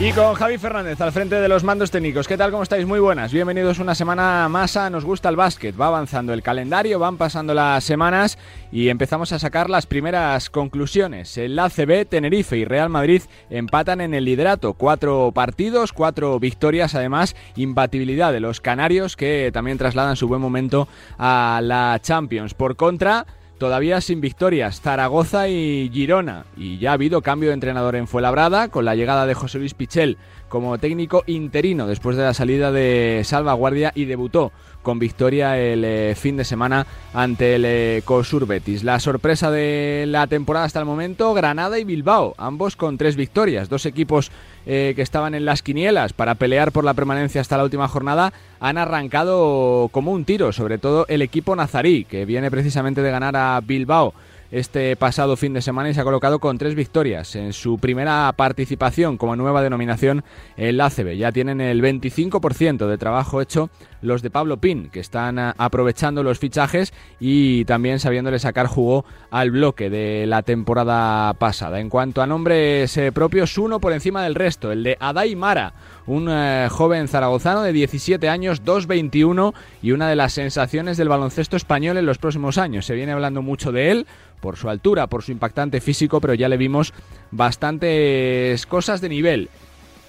Y con Javi Fernández al frente de los mandos técnicos. ¿Qué tal? ¿Cómo estáis? Muy buenas. Bienvenidos una semana más a Nos gusta el básquet. Va avanzando el calendario, van pasando las semanas y empezamos a sacar las primeras conclusiones. El ACB, Tenerife y Real Madrid empatan en el liderato. Cuatro partidos, cuatro victorias, además, imbatibilidad de los canarios que también trasladan su buen momento a la Champions. Por contra todavía sin victorias, Zaragoza y Girona. Y ya ha habido cambio de entrenador en Fuenlabrada con la llegada de José Luis Pichel como técnico interino después de la salida de Salvaguardia y debutó con victoria el eh, fin de semana ante el eh, Betis. La sorpresa de la temporada hasta el momento, Granada y Bilbao, ambos con tres victorias. Dos equipos eh, que estaban en las quinielas para pelear por la permanencia hasta la última jornada han arrancado como un tiro, sobre todo el equipo nazarí, que viene precisamente de ganar a Bilbao este pasado fin de semana y se ha colocado con tres victorias en su primera participación como nueva denominación en la ACB. Ya tienen el 25% de trabajo hecho los de Pablo Pin, que están ah, aprovechando los fichajes y también sabiéndole sacar jugo al bloque de la temporada pasada. En cuanto a nombres eh, propios, uno por encima del resto, el de Adai Mara, un eh, joven zaragozano de 17 años, 2'21 y una de las sensaciones del baloncesto español en los próximos años. Se viene hablando mucho de él por su altura, por su impactante físico, pero ya le vimos bastantes cosas de nivel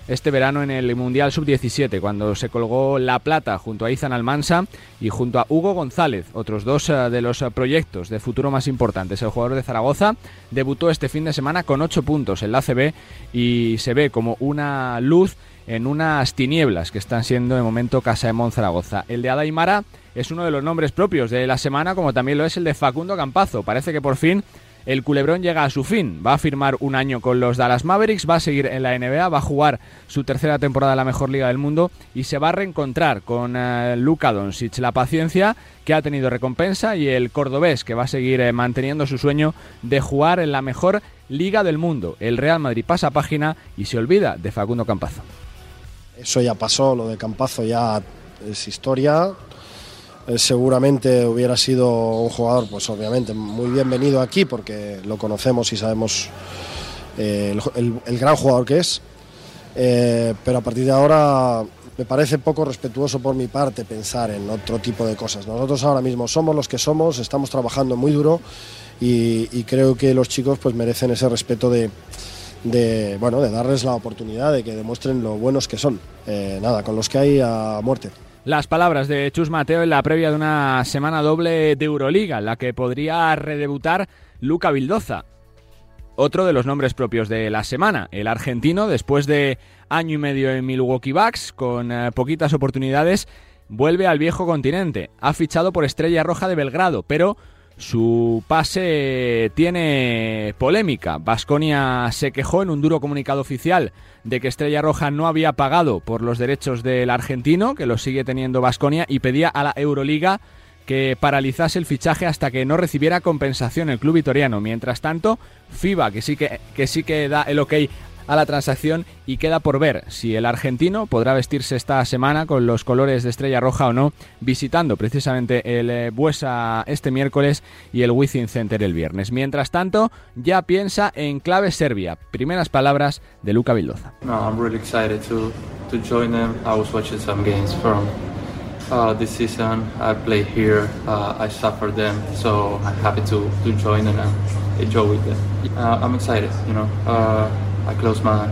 este verano en el Mundial Sub-17, cuando se colgó la plata junto a Izan Almansa y junto a Hugo González, otros dos eh, de los proyectos de futuro más importantes. El jugador de Zaragoza debutó este fin de semana con 8 puntos en la ACB y se ve como una luz en unas tinieblas que están siendo de momento Casa de Zaragoza. El de Adaimara es uno de los nombres propios de la semana, como también lo es el de Facundo Campazo. Parece que por fin el culebrón llega a su fin. Va a firmar un año con los Dallas Mavericks, va a seguir en la NBA, va a jugar su tercera temporada en la mejor liga del mundo y se va a reencontrar con uh, Luka Doncic. La paciencia que ha tenido recompensa y el cordobés que va a seguir eh, manteniendo su sueño de jugar en la mejor liga del mundo. El Real Madrid pasa página y se olvida de Facundo Campazo. Eso ya pasó, lo de Campazo ya es historia, eh, seguramente hubiera sido un jugador, pues obviamente, muy bienvenido aquí porque lo conocemos y sabemos eh, el, gran jugador que es. Eh, pero a partir de ahora me parece poco respetuoso por mi parte pensar en otro tipo de cosas. Nosotros ahora mismo somos los que somos, estamos trabajando muy duro y, creo que los chicos pues merecen ese respeto de, de, bueno, de darles la oportunidad de que demuestren lo buenos que son. nada, con los que hay a muerte. Las palabras de Chus Mateo en la previa de una semana doble de Euroliga, en la que podría redebutar Luca Vildoza. Otro de los nombres propios de la semana, el argentino, después de año y medio en Milwaukee Bucks, con eh, poquitas oportunidades, vuelve al viejo continente. Ha fichado por Estrella Roja de Belgrado, pero su pase tiene polémica. Vasconia se quejó en un duro comunicado oficial de que Estrella Roja no había pagado por los derechos del argentino, que lo sigue teniendo Vasconia, y pedía a la Euroliga que paralizase el fichaje hasta que no recibiera compensación el club vitoriano. Mientras tanto, FIBA, que sí que, que sí que da el ok a la transacción y queda por ver si el argentino podrá vestirse esta semana con los colores de Estrella Roja o no, visitando precisamente el eh, Buesa este miércoles y el Wizzing Center el viernes. Mientras tanto, ya piensa en clave Serbia. Primeras palabras de Luca Vildoza. No, I'm really excited to, to join them. I was watching some games from uh, this season. I play here. Uh, I suffered them, so I'm happy to, to join and enjoy with them. Uh, I'm excited, you know. Uh, I closed my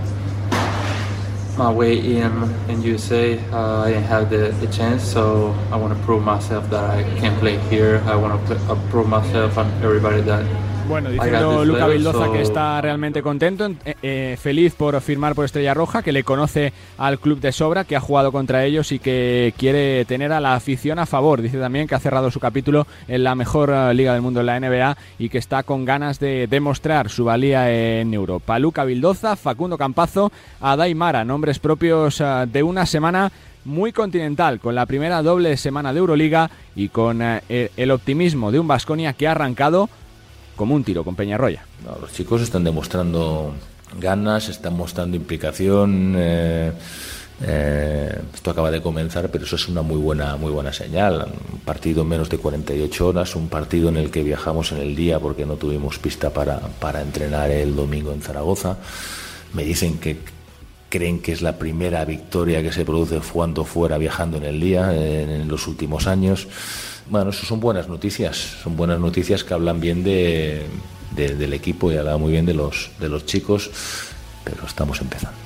my way in in USA. Uh, I didn't have the, the chance, so I want to prove myself that I can play here. I want to uh, prove myself and everybody that Bueno, diciendo Luca Vildoza que está realmente contento, eh, eh, feliz por firmar por Estrella Roja, que le conoce al club de sobra, que ha jugado contra ellos y que quiere tener a la afición a favor. Dice también que ha cerrado su capítulo en la mejor eh, liga del mundo, en la NBA, y que está con ganas de demostrar su valía en Europa. Luca Vildoza, Facundo Campazo, Adai Mara, nombres propios de una semana muy continental, con la primera doble semana de Euroliga y con el optimismo de un Vasconia que ha arrancado como un tiro con Peñarroya. los chicos están demostrando ganas, están mostrando implicación. Eh, Eh, esto acaba de comenzar, pero eso es una muy buena, muy buena señal. Un partido en menos de 48 horas, un partido en el que viajamos en el día porque no tuvimos pista para, para entrenar el domingo en Zaragoza. Me dicen que creen que es la primera victoria que se produce jugando fuera, viajando en el día en, los últimos años. Bueno, eso son buenas noticias, son buenas noticias que hablan bien de, del equipo y hablan muy bien de los, de los chicos, pero estamos empezando.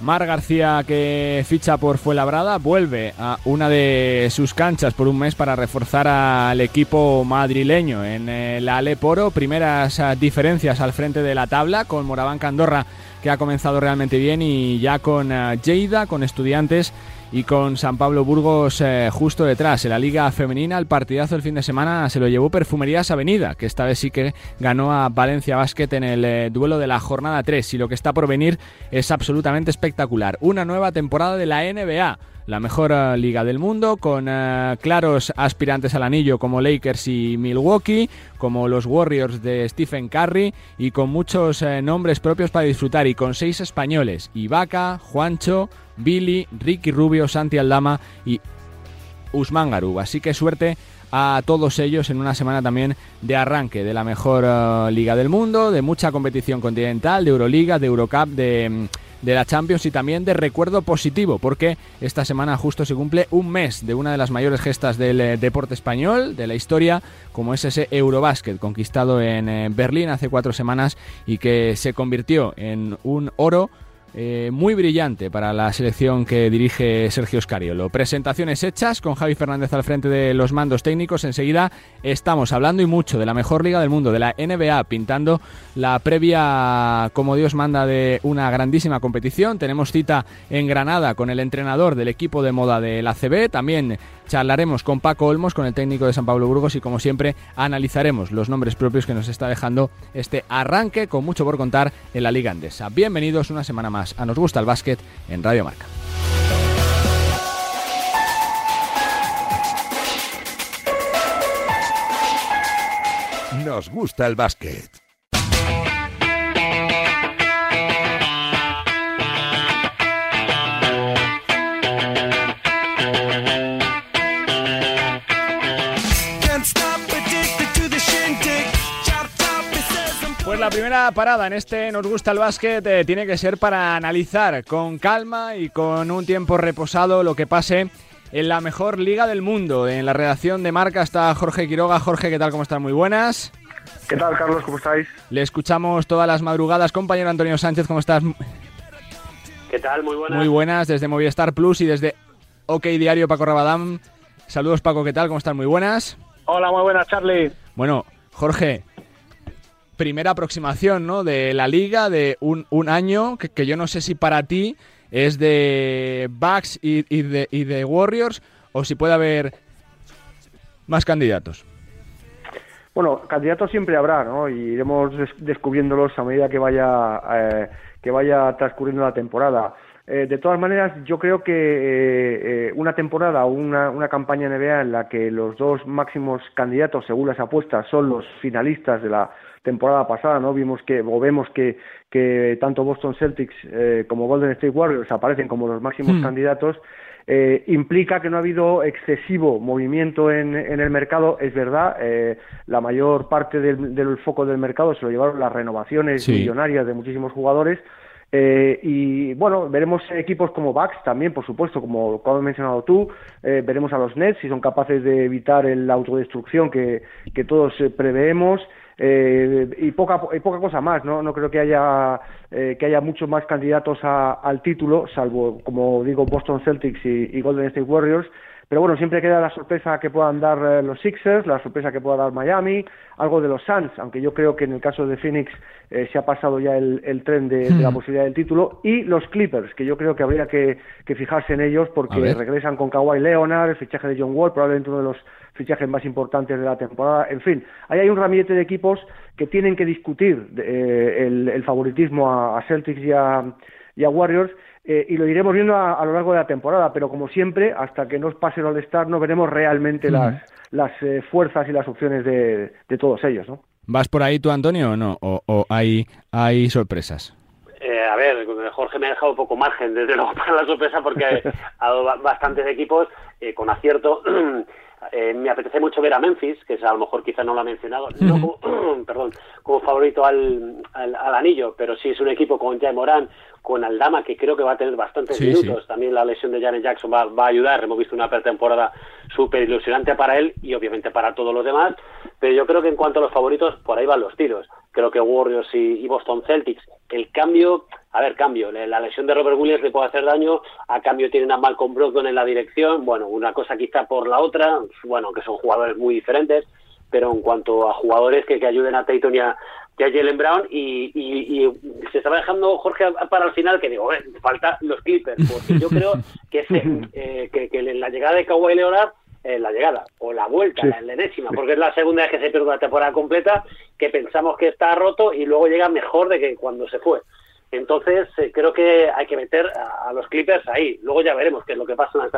Mar García, que ficha por Fuenlabrada, vuelve a una de sus canchas por un mes para reforzar al equipo madrileño. En la Aleporo, primeras ah, diferencias al frente de la tabla, con Moraván Candorra, que ha comenzado realmente bien, y ya con ah, Lleida, con estudiantes y con San Pablo Burgos eh, justo detrás. En la Liga Femenina, el partidazo del fin de semana se lo llevó Perfumerías Avenida, que esta vez sí que ganó a Valencia Basket en el eh, duelo de la jornada 3 y lo que está por venir es absolutamente espectacular. Una nueva temporada de la NBA la mejor eh, liga del mundo, con claros aspirantes al anillo como Lakers y Milwaukee, como los Warriors de Stephen Curry, y con muchos nombres propios para disfrutar, y con seis españoles, Ibaka, Juancho, Billy, Ricky Rubio, Santi Aldama y Usman Garú. Así que suerte a todos ellos en una semana también de arranque de la mejor eh, liga del mundo, de mucha competición continental, de Euroliga, de Eurocup, de, mm, de, la Champions y también de recuerdo positivo, porque esta semana justo se cumple un mes de una de las mayores gestas del eh, deporte español, de la historia, como es ese Eurobásquet conquistado en eh, Berlín hace cuatro semanas y que se convirtió en un oro eh, muy brillante para la selección que dirige Sergio Scariolo. Presentaciones hechas con Javi Fernández al frente de los mandos técnicos. Enseguida estamos hablando y mucho de la mejor liga del mundo, de la NBA, pintando la previa como Dios manda de una grandísima competición. Tenemos cita en Granada con el entrenador del equipo de moda de la CB. También charlaremos con Paco Olmos, con el técnico de San Pablo Burgos y como siempre analizaremos los nombres propios que nos está dejando este arranque con mucho por contar en la Liga Andesa. Bienvenidos una semana más a Nos Gusta el Básquet en Radio Marca. Nos gusta el básquet. La primera parada en este Nos gusta el básquet eh, tiene que ser para analizar con calma y con un tiempo reposado lo que pase en la mejor liga del mundo. En la redacción de Marca está Jorge Quiroga. Jorge, ¿qué tal? ¿Cómo están? Muy buenas. ¿Qué tal, Carlos? ¿Cómo estáis? Le escuchamos todas las madrugadas. Compañero Antonio Sánchez, ¿cómo estás? ¿Qué tal? Muy buenas. Muy buenas, desde Movistar Plus y desde OK Diario Paco Rabadán. Saludos, Paco, ¿qué tal? ¿Cómo están? Muy buenas. Hola, muy buenas, Charlie. Bueno, Jorge, primera aproximación ¿no? de la liga de un, un año que, yo no sé si para ti es de Bucks y, de, y de Warriors o si puede haber más candidatos. Bueno, candidatos siempre habrá, ¿no? Y iremos descubriéndolos a medida que vaya eh, que vaya transcurriendo la temporada. Eh, de todas maneras, yo creo que eh, una temporada o una, una, campaña NBA en la que los dos máximos candidatos, según las apuestas, son los finalistas de la temporada pasada, ¿no? Vimos que, o vemos que, que tanto Boston Celtics eh, como Golden State Warriors aparecen como los máximos hmm. candidatos, eh, implica que no ha habido excesivo movimiento en, en el mercado. Es verdad, eh, la mayor parte del, del, foco del mercado se lo llevaron las renovaciones millonarias de muchísimos jugadores. Eh, y bueno, veremos equipos como Bucks también, por supuesto, como, como has mencionado tú. Eh, veremos a los Nets si son capaces de evitar la autodestrucción que, que todos eh, preveemos. Eh, y poca y poca cosa más no no creo que haya eh, que haya muchos más candidatos al título salvo como digo Boston Celtics y, Golden State Warriors pero bueno, siempre queda la sorpresa que puedan dar eh, los Sixers, la sorpresa que pueda dar Miami, algo de los Suns, aunque yo creo que en el caso de Phoenix se ha pasado ya el, tren de, la hmm. posibilidad del título, y los Clippers, que yo creo que habría que, fijarse en ellos porque regresan con Kawhi Leonard, el fichaje de John Wall, probablemente uno de los fichajes más importantes de la temporada. En fin, ahí hay un ramillete de equipos que tienen que discutir eh, el, favoritismo a, Celtics y a, Warriors. Eh, y lo iremos viendo a, lo largo de la temporada, pero como siempre, hasta que nos pase el All-Star, no veremos realmente las, las eh, fuerzas y las opciones de, todos ellos. ¿no? ¿Vas por ahí tú, Antonio, o no? ¿O, hay, hay sorpresas? a ver, Jorge me ha dejado un poco margen, desde luego, para la sorpresa, porque ha dado bastantes equipos eh, con acierto. Eh, me apetece mucho ver a Memphis, que es, a lo mejor quizá no lo ha mencionado, no como, perdón, como favorito al, al, anillo, pero sí es un equipo con Jay Morán, con Aldama, que creo que va a tener bastantes minutos. También la lesión de Janet Jackson va, va, a ayudar. Hemos visto una pretemporada súper ilusionante para él y obviamente para todos los demás. Pero yo creo que en cuanto a los favoritos, por ahí van los tiros. Creo que Warriors y, Boston Celtics, el cambio, a ver, cambio, la lesión de Robert Williams le puede hacer daño, a cambio tienen a Malcolm Brogdon en la dirección, bueno, una cosa quizá por la otra, bueno, que son jugadores muy diferentes, pero en cuanto a jugadores que, que ayuden a Tatum y a, Jalen Brown y, y, se estaba dejando Jorge para el final que digo, eh, falta los Clippers, porque yo creo que, eh, que, que la llegada de Kawhi Leonard en la llegada o la vuelta, la, enésima, porque es la segunda vez que se pierde una temporada completa, que pensamos que está roto y luego llega mejor de que cuando se fue. Entonces, eh, creo que hay que meter a, los Clippers ahí. Luego ya veremos qué es lo que pasa en,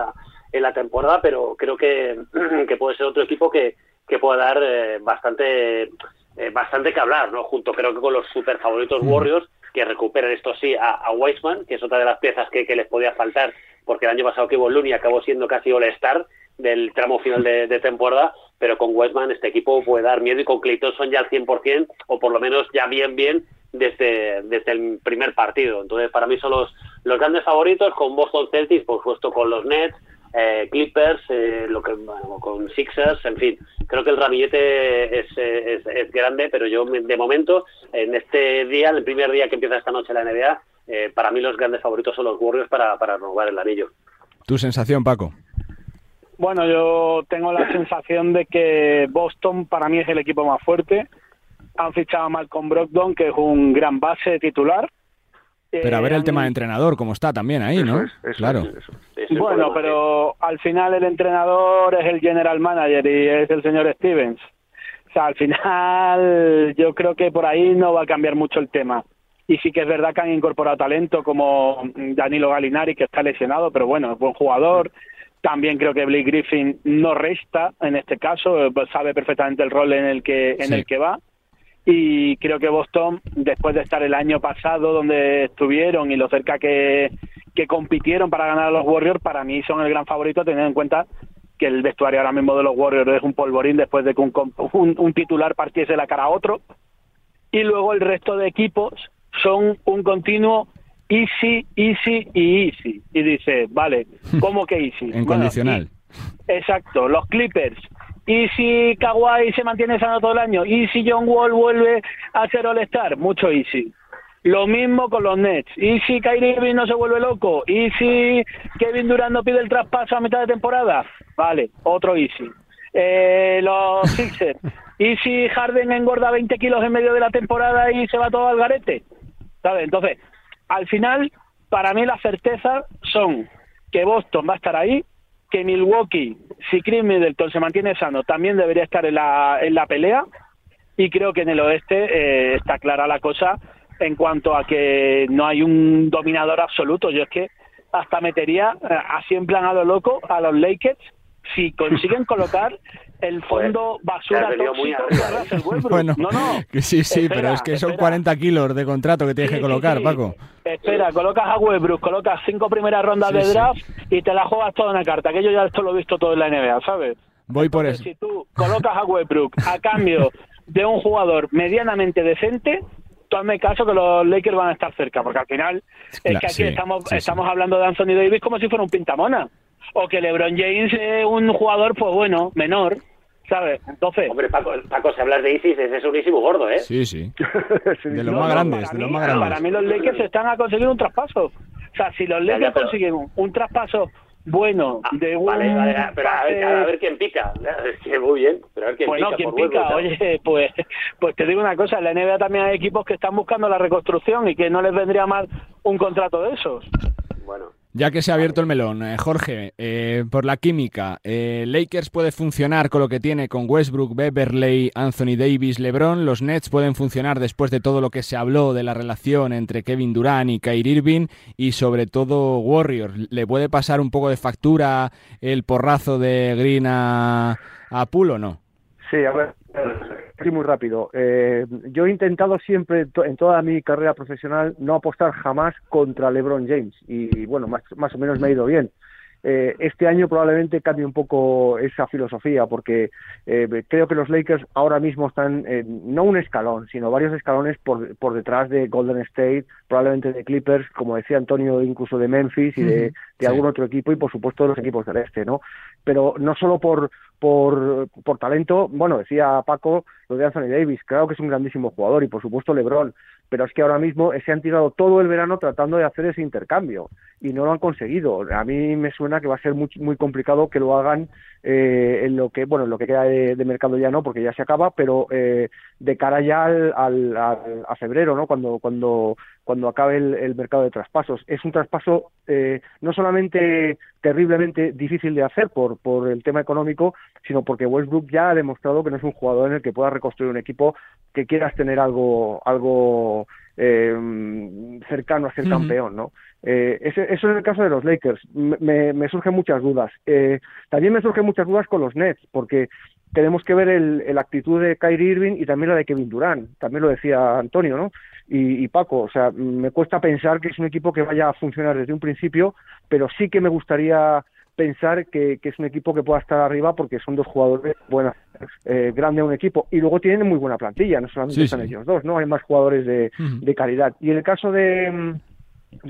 en la temporada, pero creo que, que puede ser otro equipo que, que pueda dar eh, bastante eh, bastante que hablar, ¿no? Junto creo que con los super favoritos Warriors, que recuperen esto sí a, a Weissman, que es otra de las piezas que, que les podía faltar, porque el año pasado que Looney acabó siendo casi All-Star, del tramo final de, temporada, pero con Westman este equipo puede dar miedo y con Clayton son ya al 100% o por lo menos ya bien, bien desde, desde el primer partido. Entonces, para mí son los, los grandes favoritos con Boston Celtics, por supuesto con los Nets, eh, Clippers, eh, lo que, con Sixers, en fin. Creo que el ramillete es, es, grande, pero yo de momento, en este día, el primer día que empieza esta noche la NBA, eh, para mí los grandes favoritos son los Warriors para, para el anillo. ¿Tu sensación, Paco? Bueno, yo tengo la sensación de que Boston para mí es el equipo más fuerte. Han fichado a Malcolm Brogdon, que es un gran base titular. Pero a ver el tema de entrenador, cómo está también ahí, ¿no? claro. bueno, pero al final el entrenador es el general manager y es el señor Stevens. O sea, al final yo creo que por ahí no va a cambiar mucho el tema. Y sí que es verdad que han incorporado talento como Danilo Galinari, que está lesionado, pero bueno, es buen jugador. También creo que Blake Griffin no resta en este caso, pues sabe perfectamente el rol en el que en el que va. Y creo que Boston después de estar el año pasado donde estuvieron y lo cerca que, que compitieron para ganar a los Warriors, para mí son el gran favorito teniendo en cuenta que el vestuario ahora mismo de los Warriors es un polvorín después de que un, un, un titular partiese la cara a otro. Y luego el resto de equipos son un continuo easy, easy y easy. Y dice, vale, ¿cómo que easy? en condicional. exacto, los Clippers. ¿Y si Kawhi se mantiene sano todo el año? ¿Y si John Wall vuelve a ser All-Star? Mucho easy. Lo mismo con los Nets. ¿Y si Kyrie Irving no se vuelve loco? ¿Y si Kevin Durant no pide el traspaso a mitad de temporada? Vale, otro easy. Eh, los Sixers. ¿Y si Harden engorda 20 kilos en medio de la temporada y se va todo al garete? ¿Sabes? Entonces, al final, para mí las certezas son que Boston va a estar ahí, que Milwaukee, si Chris Middleton se mantiene sano, también debería estar en la, en la pelea, y creo que en el oeste eh, está clara la cosa en cuanto a que no hay un dominador absoluto. Yo es que hasta metería eh, así en plan a lo loco a los Lakers si consiguen colocar el fondo basura tóxico de Bueno, no, no. sí, sí, pero es que son 40 kilos de contrato que tienes que colocar, Paco. Espera, colocas a Westbrook, colocas cinco primeras rondas de draft y te la juegas toda una carta, que yo ya esto lo he visto todo en la NBA, ¿sabes? Voy por eso. Si tú colocas a Westbrook a cambio de un jugador medianamente decente, tú hazme caso que los Lakers van a estar cerca, porque al final es que aquí estamos, estamos hablando de Anthony Davis como si fuera un pintamona o que LeBron James es un jugador, pues bueno, menor, ¿sabes? Entonces... Hombre, Paco, Paco si hablas de Isis, ese es unísimo gordo, ¿eh? Sí, sí. De los más grandes, de los más grandes. Para mí los Lakers están a conseguir un traspaso. O sea, si los Lakers consiguen un, traspaso bueno ah, de un vale, vale, pero a ver, a ver, quién pica es que muy bien pero a ver quién bueno pica quién pica oye pues pues te digo una cosa en la NBA también hay equipos que están buscando la reconstrucción y que no les vendría mal un contrato de esos bueno ya que se ha abierto el melón, eh, Jorge, eh, por la química, eh, Lakers puede funcionar con lo que tiene con Westbrook, Beverley, Anthony Davis, LeBron. Los Nets pueden funcionar después de todo lo que se habló de la relación entre Kevin Durant y Kyrie Irving y sobre todo Warriors. ¿Le puede pasar un poco de factura el porrazo de Green a, a Poole o no? Sí, a ver, Sí, muy rápido. Eh, yo he intentado siempre, en toda mi carrera profesional, no apostar jamás contra LeBron James. Y, bueno, más, más o menos me ha ido bien. Eh, este año probablemente cambie un poco esa filosofía, porque eh, creo que los Lakers ahora mismo están no un escalón, sino varios escalones por, por detrás de Golden State, probablemente de Clippers, como decía Antonio, incluso de Memphis y de, algún otro equipo, y por supuesto de los equipos del este, ¿no? Pero no solo por, por, por talento, bueno, decía Paco lo de Anthony Davis, claro que es un grandísimo jugador, y por supuesto LeBron, pero es que ahora mismo se han tirado todo el verano tratando de hacer ese intercambio y no lo han conseguido. A mí me suena que va a ser muy, muy complicado que lo hagan eh, en lo que bueno en lo que queda de, mercado ya no porque ya se acaba pero eh, de cara ya al, al, a febrero no cuando cuando cuando acabe el, mercado de traspasos es un traspaso eh, no solamente terriblemente difícil de hacer por por el tema económico sino porque Westbrook ya ha demostrado que no es un jugador en el que pueda reconstruir un equipo que quieras tener algo algo eh, cercano a ser campeón, ¿no? Eh, eso es el caso de los Lakers. Me, me surgen muchas dudas. Eh, también me surgen muchas dudas con los Nets, porque tenemos que ver el, la actitud de Kyrie Irving y también la de Kevin Durant. También lo decía Antonio, ¿no? Y, y, Paco, o sea, me cuesta pensar que es un equipo que vaya a funcionar desde un principio, pero sí que me gustaría pensar que, es un equipo que pueda estar arriba porque son dos jugadores buenas, eh, grande un equipo y luego tienen muy buena plantilla, no solamente están ellos dos, no hay más jugadores de, de, calidad. Y en el caso de,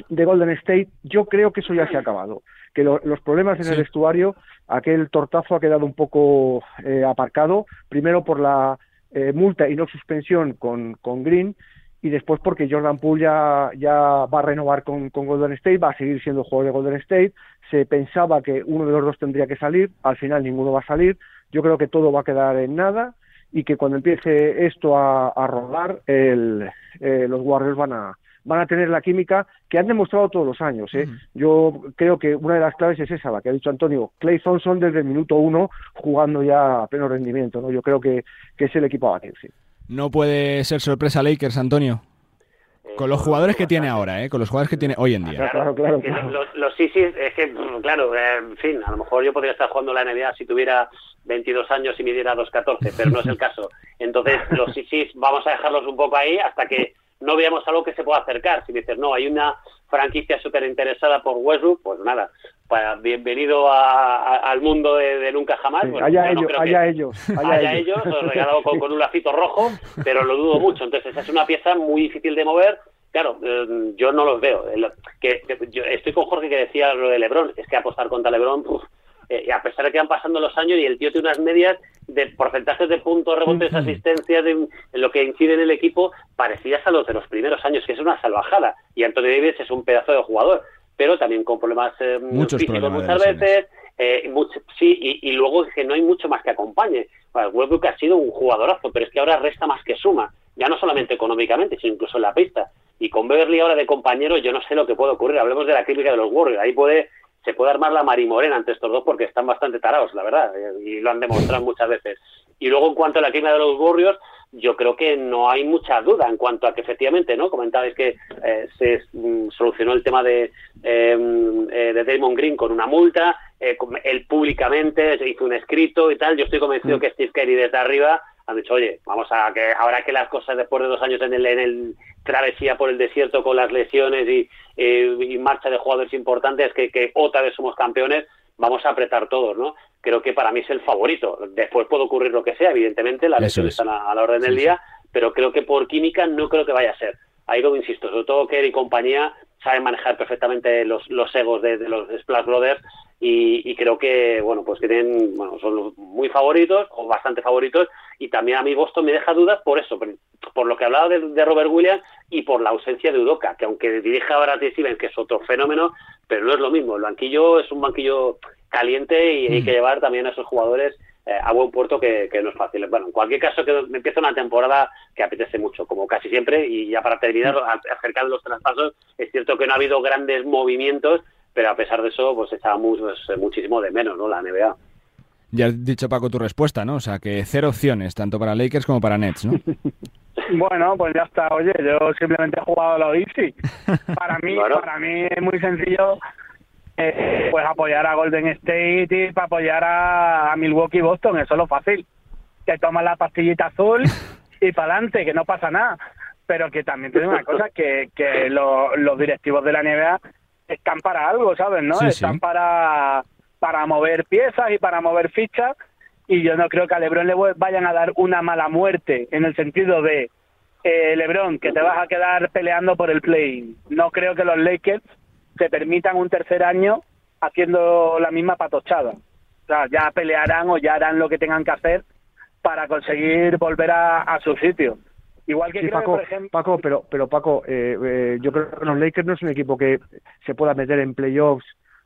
de Golden State, yo creo que eso ya se ha acabado, que los problemas en el vestuario, aquel tortazo ha quedado un poco eh, aparcado, primero por la eh, multa y no suspensión con, con Green y después porque Jordan Poole ya, ya va a renovar con, con, Golden State, va a seguir siendo jugador de Golden State, se pensaba que uno de los dos tendría que salir, al final ninguno va a salir, yo creo que todo va a quedar en nada y que cuando empiece esto a, a rodar, el, eh, los Warriors van a, van a tener la química que han demostrado todos los años. ¿eh? Yo creo que una de las claves es esa, la que ha dicho Antonio. Clay Thompson desde el minuto uno jugando ya a pleno rendimiento. ¿no? Yo creo que, que es el equipo a batir. Sí. No puede ser sorpresa Lakers, Antonio. Con los jugadores que tiene ahora, ¿eh? Con los jugadores que tiene hoy en día. Claro, claro, Los, los sí, es que, claro, eh, en fin, a lo mejor yo podría estar jugando la NBA si tuviera 22 años y midiera 2.14, pero no es el caso. Entonces, los sí, vamos a dejarlos un poco ahí hasta que no veamos algo que se pueda acercar. Si dices, no, hay una franquicia súper interesada por Westbrook, pues nada, para, bienvenido al mundo de, nunca jamás. allá, ellos, allá, ellos, allá, ellos, regalado con, un lacito rojo, pero lo dudo mucho. Entonces, esa es una pieza muy difícil de mover. Claro, eh, yo no los veo. Que, yo estoy con Jorge que decía lo de Lebron, es que apostar contra Lebron, eh, a pesar de que van pasando los años y el tío tiene unas medias de porcentajes de puntos, rebotes, asistencias, en lo que incide en el equipo, parecidas a los de los primeros años, que es una salvajada. Y Anthony Davis es un pedazo de jugador, pero también con problemas eh, físicos muchas veces. Eh, sí, y, luego que no hay mucho más que acompañe. Bueno, que ha sido un jugadorazo, pero es que ahora resta más que suma, ya no solamente económicamente, sino incluso en la pista. Y con Beverly ahora de compañero, yo no sé lo que puede ocurrir. Hablemos de la crítica de los Warriors. Ahí puede se puede armar la marimorena ante estos dos porque están bastante tarados, la verdad, y lo han demostrado muchas veces. Y luego en cuanto a la clima de los Warriors, yo creo que no hay mucha duda en cuanto a que efectivamente, ¿no? Comentabais que eh, se mm, solucionó el tema de, em, eh, de Damon Green con una multa, eh, él públicamente hizo un escrito y tal. Yo estoy convencido mm. que Steve Kerry desde arriba han dicho, oye, vamos a que ahora que las cosas después de dos años en el, en el travesía por el desierto con las lesiones y, y marcha de jugadores importantes, que, que otra vez somos campeones, vamos a apretar todos, ¿no? Creo que para mí es el favorito. Después puede ocurrir lo que sea, evidentemente, las lesiones están a, la orden del día, pero creo que por química no creo que vaya a ser. Ahí como insisto, sobre todo Kerry y compañía saben manejar perfectamente los, los egos de, de los Splash Brothers y, creo que bueno pues que tienen bueno son muy favoritos o bastante favoritos y también a mí Boston me deja dudas por eso por, lo que hablaba de, Robert Williams y por la ausencia de Udoca que aunque dirija ahora Stevens que es otro fenómeno pero no es lo mismo el banquillo es un banquillo caliente y hay mm. que llevar también a esos jugadores eh, a buen puerto que, no es fácil. Bueno, en cualquier caso, que empieza una temporada que apetece mucho, como casi siempre, y ya para terminar, mm. acerca de los traspasos, es cierto que no ha habido grandes movimientos, pero a pesar de eso, pues echábamos pues, muchísimo de menos, ¿no? La NBA. Ya has dicho, Paco, tu respuesta, ¿no? O sea, que cero opciones, tanto para Lakers como para Nets, ¿no? bueno, pues ya está. Oye, yo simplemente he jugado lo easy. Para mí, para mí es muy sencillo pues apoyar a Golden State y para apoyar a, Milwaukee y Boston, eso es lo fácil. te tomas la pastillita azul y para adelante, que no pasa nada. Pero que también tiene una cosa, que, que lo- los directivos de la NBA están para algo, ¿sabes? ¿no? Sí, están sí. para, para mover piezas y para mover fichas y yo no creo que a LeBron le vayan a dar una mala muerte en el sentido de eh, LeBron, que te vas a quedar peleando por el play. No creo que los Lakers se permitan un tercer año haciendo la misma patochada. O sea, ya pelearán o ya harán lo que tengan que hacer para conseguir volver a, a su sitio. Igual que Sí, creo Paco, que, por ejemplo, Paco, pero, pero Paco, eh, eh, yo creo que los Lakers no es un equipo que se pueda meter en playoffs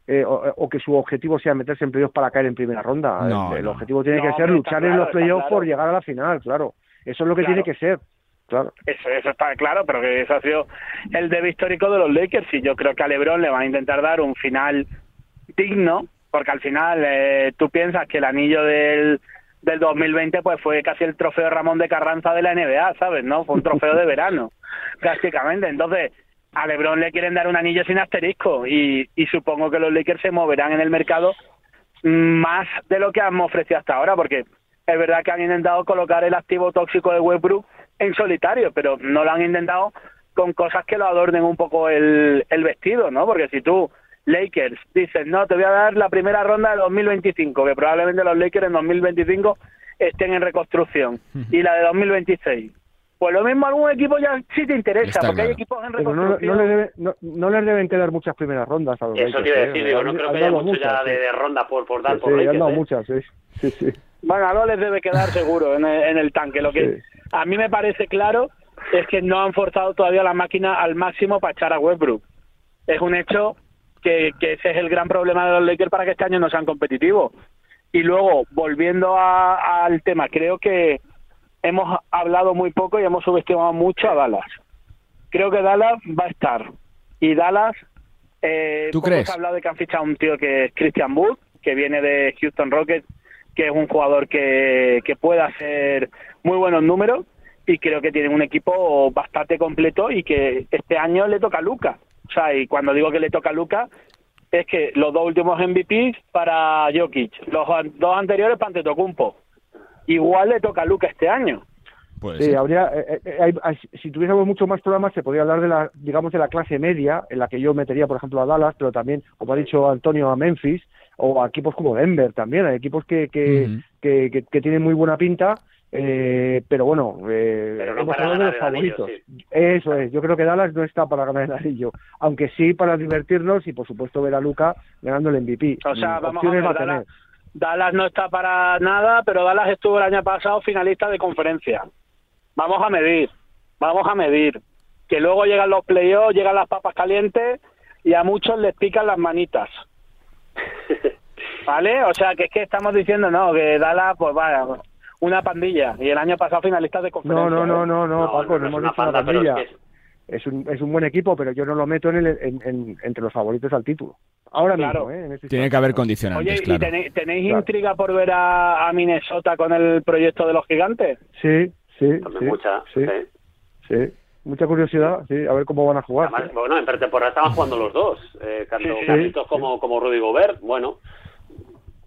eh, o, o que su objetivo sea meterse en playoffs para caer en primera ronda. No, el, el no. objetivo tiene No, que ser luchar en los playoffs claro. por llegar a la final, claro. Eso es lo que Claro. tiene que ser, claro. Eso, eso está claro, pero que eso ha sido el debe histórico de los Lakers y yo creo que a LeBron le van a intentar dar un final digno, porque al final eh, tú piensas que el anillo del, del 2020 pues fue casi el trofeo Ramón de Carranza de la NBA, ¿sabes? ¿No? Fue un trofeo de verano, prácticamente. Entonces, a LeBron le quieren dar un anillo sin asterisco y, y supongo que los Lakers se moverán en el mercado más de lo que han ofrecido hasta ahora, porque es verdad que han intentado colocar el activo tóxico de Westbrook en solitario, pero no lo han intentado con cosas que lo adornen un poco el, el vestido, ¿no? Porque si tú, Lakers, dices, no, te voy a dar la primera ronda de 2025, que probablemente los Lakers en 2025 estén en reconstrucción, y la de 2026. Pues lo mismo algún equipo ya sí te interesa, Está porque hay claro. equipos en Pero no, reconstrucción. no, les debe- no, no les deben quedar muchas primeras rondas a los Eso Lakers, quiere ¿eh? decir, digo, no Han- creo han que haya mucho ya muchas, de, sí. de ronda por, por dar Sí, por sí, Lakers, han dado ¿eh? muchas, sí. sí, sí. Bueno, algo les debe quedar seguro en el, en el tanque. Lo que Sí. a mí me parece claro es que no han forzado todavía la máquina al máximo para echar a Westbrook. Es un hecho que, que ese es el gran problema de los Lakers para que este año no sean competitivos. Y luego, volviendo a- al tema, creo que hemos hablado muy poco y hemos subestimado mucho a Dallas. Creo que Dallas va a estar. Y Dallas, eh, ¿Tú crees? se ha hablado de que han fichado a un tío que es Christian Wood, que viene de Houston Rockets, que es un jugador que, que puede hacer muy buenos números y creo que tienen un equipo bastante completo y que este año le toca a Luca. O sea, y cuando digo que le toca a Luca, es que los dos últimos MVPs para Jokic, los an- dos anteriores para Antetokounmpo. Igual le toca a Luca este año. Puede Sí, habría, eh, eh, hay- hay- si tuviésemos mucho más programas se podría hablar de la, digamos, de la clase media, en la que yo metería, por ejemplo, a Dallas, pero también, como ha dicho Antonio, a Memphis, o a equipos como Denver también, hay equipos que, que, que, que- que tienen muy buena pinta, eh, pero bueno, eh, Pero no hemos para hablado de ganar los el anillo, favoritos. Eso es, yo creo que Dallas no está para ganar el anillo, aunque sí para divertirnos y, por supuesto, ver a Luca ganando el MVP. O sea, Mm, vamos a ver, va a tener. Dallas, Dallas no está para nada, pero Dallas estuvo el año pasado finalista de conferencia. Vamos a medir, vamos a medir. Que luego llegan los playoffs, llegan las papas calientes y a muchos les pican las manitas. ¿Vale? O sea, que es que estamos diciendo, no, que Dallas, pues vaya, una pandilla. Y el año pasado finalistas de conferencia. no, no, no, no, No, Paco, no, hemos dicho una pandilla. que es- un, es un buen equipo, pero yo no lo meto en el, en, en- entre los favoritos al título. Ahora Claro. mismo, ¿eh? En este Tiene que haber Oye, condicionantes, ¿y claro. tenéis, tenéis Claro. intriga por ver a, a Minnesota con el proyecto de los gigantes? Sí, sí, También sí, mucha, sí, sí. sí. Mucha curiosidad, sí, a ver cómo van a jugar. Además, bueno, en pretemporada estaban jugando los dos, eh, tanto Sí, sí. Carlitos como, como Rudy Gobert, bueno,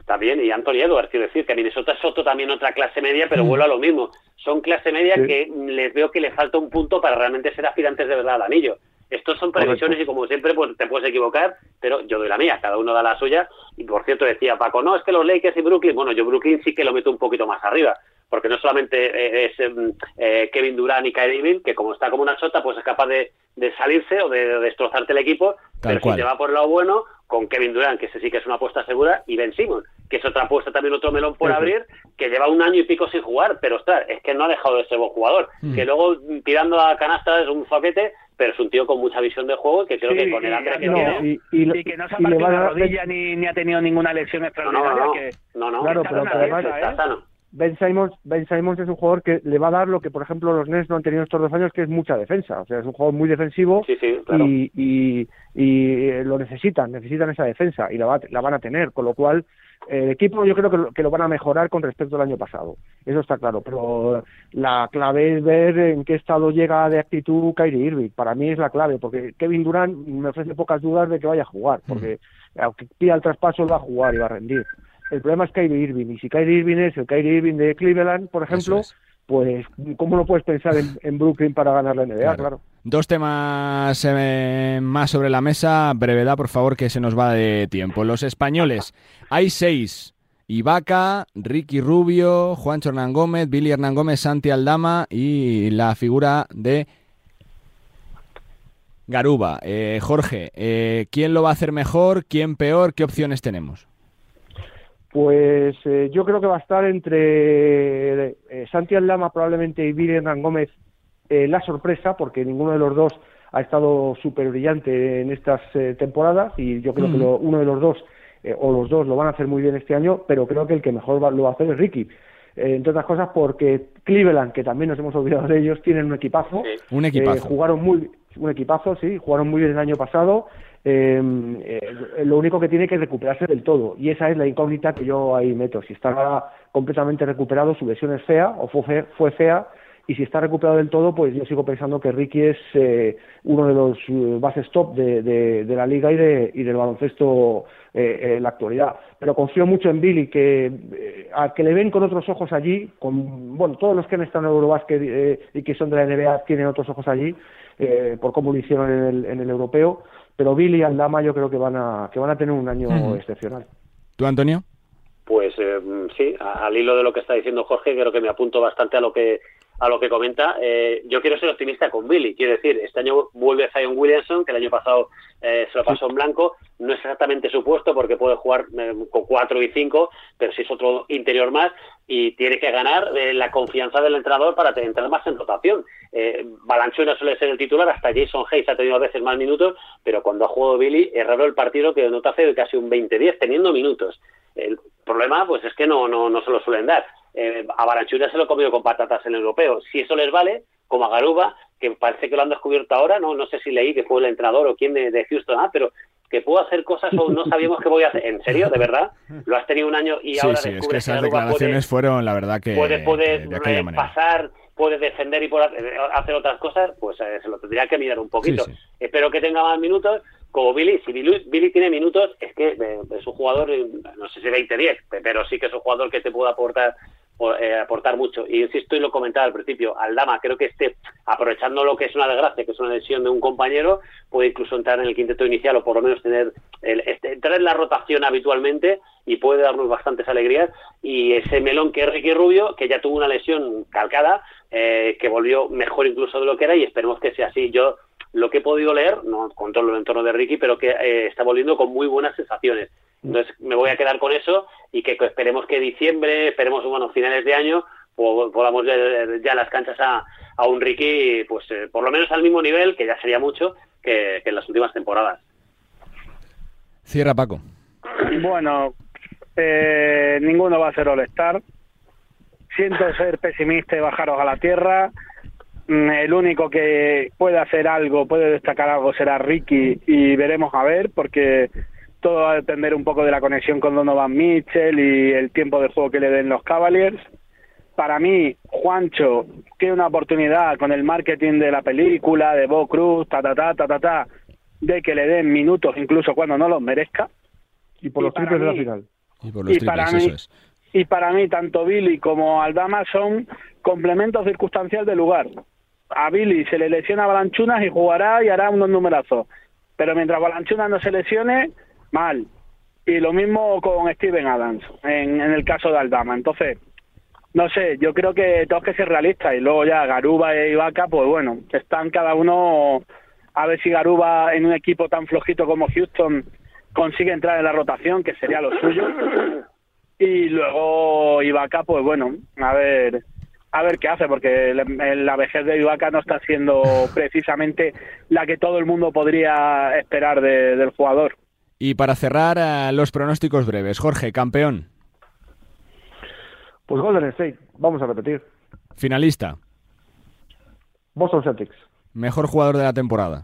está bien, y Anthony Edwards, quiero decir, que Minnesota es otro también otra clase media, pero vuelvo a lo mismo, son clase media Sí. que les veo que le falta un punto para realmente ser aspirantes de verdad al anillo. Estos son previsiones Correcto. y como siempre pues te puedes equivocar, pero yo doy la mía, cada uno da la suya. Y por cierto decía Paco, no, es que los Lakers y Brooklyn, bueno, yo Brooklyn sí que lo meto un poquito más arriba, porque no solamente eh, es em, eh, Kevin Durant y Kyrie Irving, que como está como una chota, pues es capaz de, de salirse o de, de destrozarte el equipo, Tal pero cual. si te va por el lado bueno, con Kevin Durant, que ese sí que es una apuesta segura, y Ben Simmons, que es otra apuesta también, otro melón por abrir, que lleva un año y pico sin jugar, pero ostras, es que no ha dejado de ser buen jugador, que luego mm, tirando a canasta es un zoquete, pero es un tío con mucha visión de juego que creo Sí, que con el hambre que no, tiene... y, y, y que no se ha partido la rodilla ni, ni ha tenido ninguna lesión No, no, extraordinaria. no, que no, no, Claro, pero además- está ¿eh? sano. Ben Simons, ben Simons es un jugador que le va a dar lo que, por ejemplo, los Nets no han tenido estos dos años, que es mucha defensa. O sea, es un jugador muy defensivo Sí, sí, claro. y, y, y, eh, lo necesitan, necesitan esa defensa y la, va- la van a tener, con lo cual el equipo yo creo que lo, que lo van a mejorar con respecto al año pasado, eso está claro, pero la clave es ver en qué estado llega de actitud Kyrie Irving, para mí es la clave, porque Kevin Durant me ofrece pocas dudas de que vaya a jugar, porque aunque pida el traspaso él va a jugar y va a rendir, El problema es Kyrie Irving. Y si Kyrie Irving es el Kyrie Irving de Cleveland, por ejemplo, es. pues ¿cómo no puedes pensar en, en Brooklyn para ganar la NBA? Claro. Dos temas eh, más sobre la mesa. Brevedad, por favor, que se nos va de tiempo. Los españoles. Hay seis. Ibaka, Ricky Rubio, Juancho Hernán Gómez, Billy Hernán Gómez, Santi Aldama y la figura de Garuba. Eh, Jorge, eh, ¿quién lo va a hacer mejor? ¿Quién peor? ¿Qué opciones tenemos? Pues eh, yo creo que va a estar entre eh, Santi Aldama probablemente y Billy Hernán Gómez eh, la sorpresa, porque ninguno de los dos ha estado súper brillante en estas eh, temporadas y yo creo que Mm. lo- uno de los dos eh, o los dos lo van a hacer muy bien este año, pero creo que el que mejor va- lo va a hacer es Ricky. Entre otras cosas porque Cleveland, que también nos hemos olvidado de ellos, tienen un equipazo. Un equipazo. Eh, jugaron muy un equipazo, sí, jugaron muy bien el año pasado. Eh, eh, lo único que tiene que recuperarse del todo y esa es la incógnita que yo ahí meto. Si está completamente recuperado, su lesión es fea o fue, fue fea y si está recuperado del todo, pues yo sigo pensando que Ricky es eh, uno de los eh, bases top de, de- la liga y, de, y del baloncesto eh, en la actualidad. Pero confío mucho en Billy, que eh, a que le ven con otros ojos allí, con bueno todos los que han estado en Eurobasket eh, y que son de la NBA tienen otros ojos allí, eh, por cómo lo hicieron en el, en el europeo. Pero Billy y Aldama yo creo que van a, que van a tener un año excepcional. ¿Tú, Antonio? Pues eh, sí, al hilo de lo que está diciendo Jorge, creo que me apunto bastante a lo que a lo que comenta. Eh, yo quiero ser optimista con Billy. Quiero decir, este año vuelve Zion Williamson, que el año pasado eh, se lo pasó en blanco. No es exactamente su puesto porque puede jugar eh, con cuatro y cinco, pero sí es otro interior más y tiene que ganar eh, la confianza del entrenador para entrar más en rotación. Balanchuela suele ser el titular, hasta Jason Hayes ha tenido a veces más minutos, pero cuando ha jugado Billy es raro el partido que no te hace casi un 20-10 teniendo minutos. El problema pues es que no, no, no se lo suelen dar. Eh, a Baranchuria se lo ha comido con patatas en el europeo. Si eso les vale, como a Garuba, que parece que lo han descubierto ahora, no no sé si leí que fue el entrenador o quién de, de Houston, ah, pero que puedo hacer cosas o no sabíamos que voy a hacer. ¿En serio? ¿De verdad? Lo has tenido un año y sí, ahora sí, es que descubres esas declaraciones fueron, la verdad, que, puede, puede eh, pasar, puede defender y puede hacer- hacer otras cosas, pues eh, se lo tendría que mirar un poquito. Sí. Espero que tenga más minutos. Como Billy, si Billy, tiene minutos, es que eh, es un jugador, eh, no sé si 20-10, pero sí que es un jugador que te puede aportar eh, aportar mucho. Y insisto, y lo comentaba al principio, Aldama creo que esté aprovechando lo que es una desgracia, que es una lesión de un compañero, puede incluso entrar en el quinteto inicial o por lo menos tener el, este- entrar en la rotación habitualmente y puede darnos bastantes alegrías. Y ese melón que es Ricky Rubio, que ya tuvo una lesión calcada, eh, que volvió mejor incluso de lo que era y esperemos que sea así. Yo lo que he podido leer, no controlo el entorno de Ricky, pero que eh, está volviendo con muy buenas sensaciones. Entonces me voy a quedar con eso y que esperemos que diciembre, esperemos bueno finales de año, podamos ver ya las canchas a, a un Ricky, pues eh, por lo menos al mismo nivel, que ya sería mucho, que, que en las últimas temporadas. Cierra, Paco. Bueno, eh, ninguno va a ser All-Star. Siento ser pesimista y bajaros a la tierra. Mm, El único que puede hacer algo, puede destacar algo, será Ricky y veremos a ver, porque todo va a depender un poco de la conexión con Donovan Mitchell y el tiempo de juego que le den los Cavaliers. Para mí, Juancho tiene una oportunidad con el marketing de la película, de Bo Cruz, ta, ta, ta, ta, ta, ta, de que le den minutos incluso cuando no los merezca. Y por Y los triples de la final. Y por los Y para mí- eso es. Y para mí, tanto Billy como Aldama son complementos circunstancial del lugar. A Billy se le lesiona Balanchunas y jugará y hará unos numerazos. Pero mientras Balanchunas no se lesione, mal. Y lo mismo con Steven Adams, en, en el caso de Aldama. Entonces, no sé, yo creo que tenemos que ser realistas. Y luego ya Garuba e Ibaka, pues bueno, están cada uno a ver si Garuba en un equipo tan flojito como Houston consigue entrar en la rotación, que sería lo suyo. Y luego Ibaka, pues bueno, a ver a ver qué hace, porque la vejez de Ibaka no está siendo precisamente la que todo el mundo podría esperar de- del jugador. Y para cerrar, eh, los pronósticos breves. Jorge, campeón, Pues Golden State, vamos a repetir. finalista, Boston Celtics. mejor jugador de la temporada.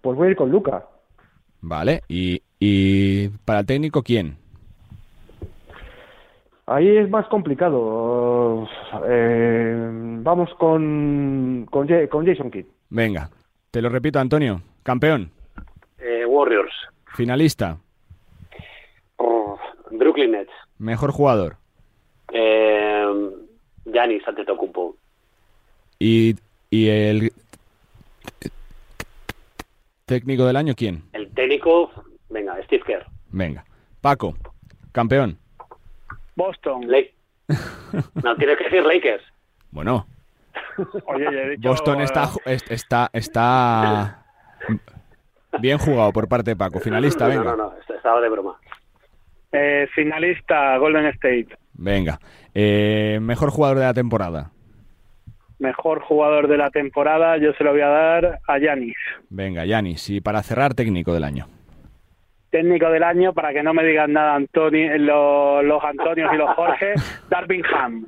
Pues voy a ir con Luca. Vale. Y, y para el técnico, ¿quién? Ahí es más complicado. Eh, vamos con, con, Ja- con Jason Kidd. Venga, te lo repito, Antonio. Campeón, Eh, Warriors. finalista, Oh, Brooklyn Nets. Mejor jugador. Eh, Giannis Antetokounmpo. Y, y el técnico del año, ¿quién? El técnico, venga, Steve Kerr. Venga. Paco, campeón. Boston. Le- no, tienes que decir Lakers. Bueno, Oye, ya he dicho, Boston está, está, está bien jugado por parte de Paco. Finalista, No, venga. no, no, est- estaba de broma. eh, finalista Golden State. Venga. Eh, mejor jugador de la temporada. Mejor jugador de la temporada, yo se lo voy a dar a Yanis. Venga, Yanis. Y para cerrar, técnico del año. Técnico del año, para que no me digan nada Antoni, los, los Antonios y los Jorge, Darvingham.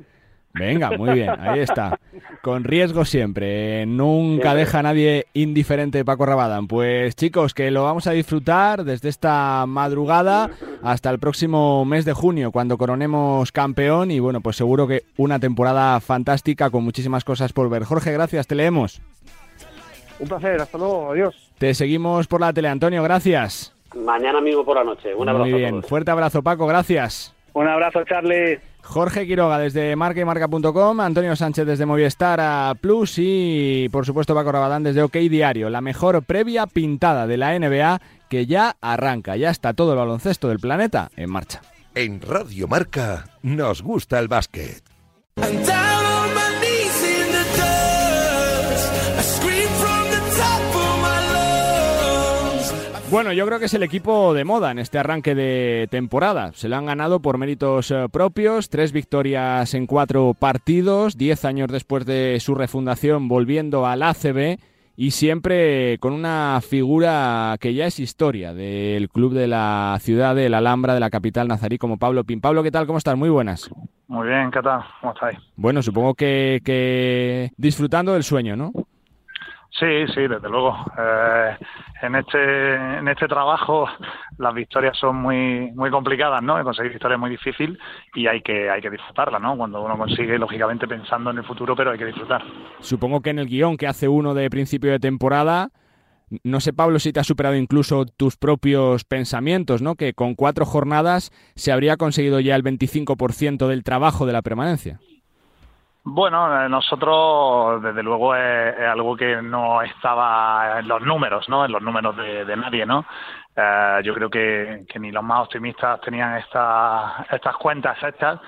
Venga, muy bien, ahí está. Con riesgo siempre. Nunca deja a nadie indiferente Paco Rabadan. Pues chicos, que lo vamos a disfrutar desde esta madrugada hasta el próximo mes de junio, cuando coronemos campeón. Y bueno, pues seguro que una temporada fantástica con muchísimas cosas por ver. Jorge, gracias, te leemos. Un placer, hasta luego, adiós. Te seguimos por la tele, Antonio, gracias. Mañana mismo por la noche. Un abrazo Muy a bien, todos. fuerte abrazo Paco, gracias. Un abrazo, Charlie. Jorge Quiroga desde marca y marca.com, Antonio Sánchez desde Movistar a Plus y por supuesto Paco Rabadán desde OK Diario, la mejor previa pintada de la NBA que ya arranca, ya está todo el baloncesto del planeta en marcha. En Radio Marca nos gusta el básquet. Bueno, yo creo que es el equipo de moda en este arranque de temporada. Se lo han ganado por méritos eh, propios, tres victorias en cuatro partidos, diez años después de su refundación volviendo al ACB y siempre con una figura que ya es historia del club de la ciudad de la Alhambra, de la capital nazarí, como Pablo Pin. Pablo, ¿qué tal? ¿Cómo estás? Muy buenas. Muy bien, ¿qué tal? ¿Cómo estáis? Bueno, supongo que, que disfrutando del sueño, ¿no? Sí, sí, desde luego. Eh, en este en este trabajo las victorias son muy muy complicadas, ¿no? Conseguir victorias es muy difícil y hay que hay que disfrutarlas, ¿no? Cuando uno consigue, lógicamente pensando en el futuro, pero hay que disfrutar. Supongo que en el guion que hace uno de principio de temporada, no sé, Pablo, si te ha superado incluso tus propios pensamientos, ¿no? Que con cuatro jornadas se habría conseguido ya el 25% del trabajo de la permanencia. Bueno, eh, nosotros, desde luego, es, es algo que no estaba en los números, ¿no? En los números de, de nadie, ¿no? Eh, yo creo que, que ni los más optimistas tenían esta- estas cuentas hechas,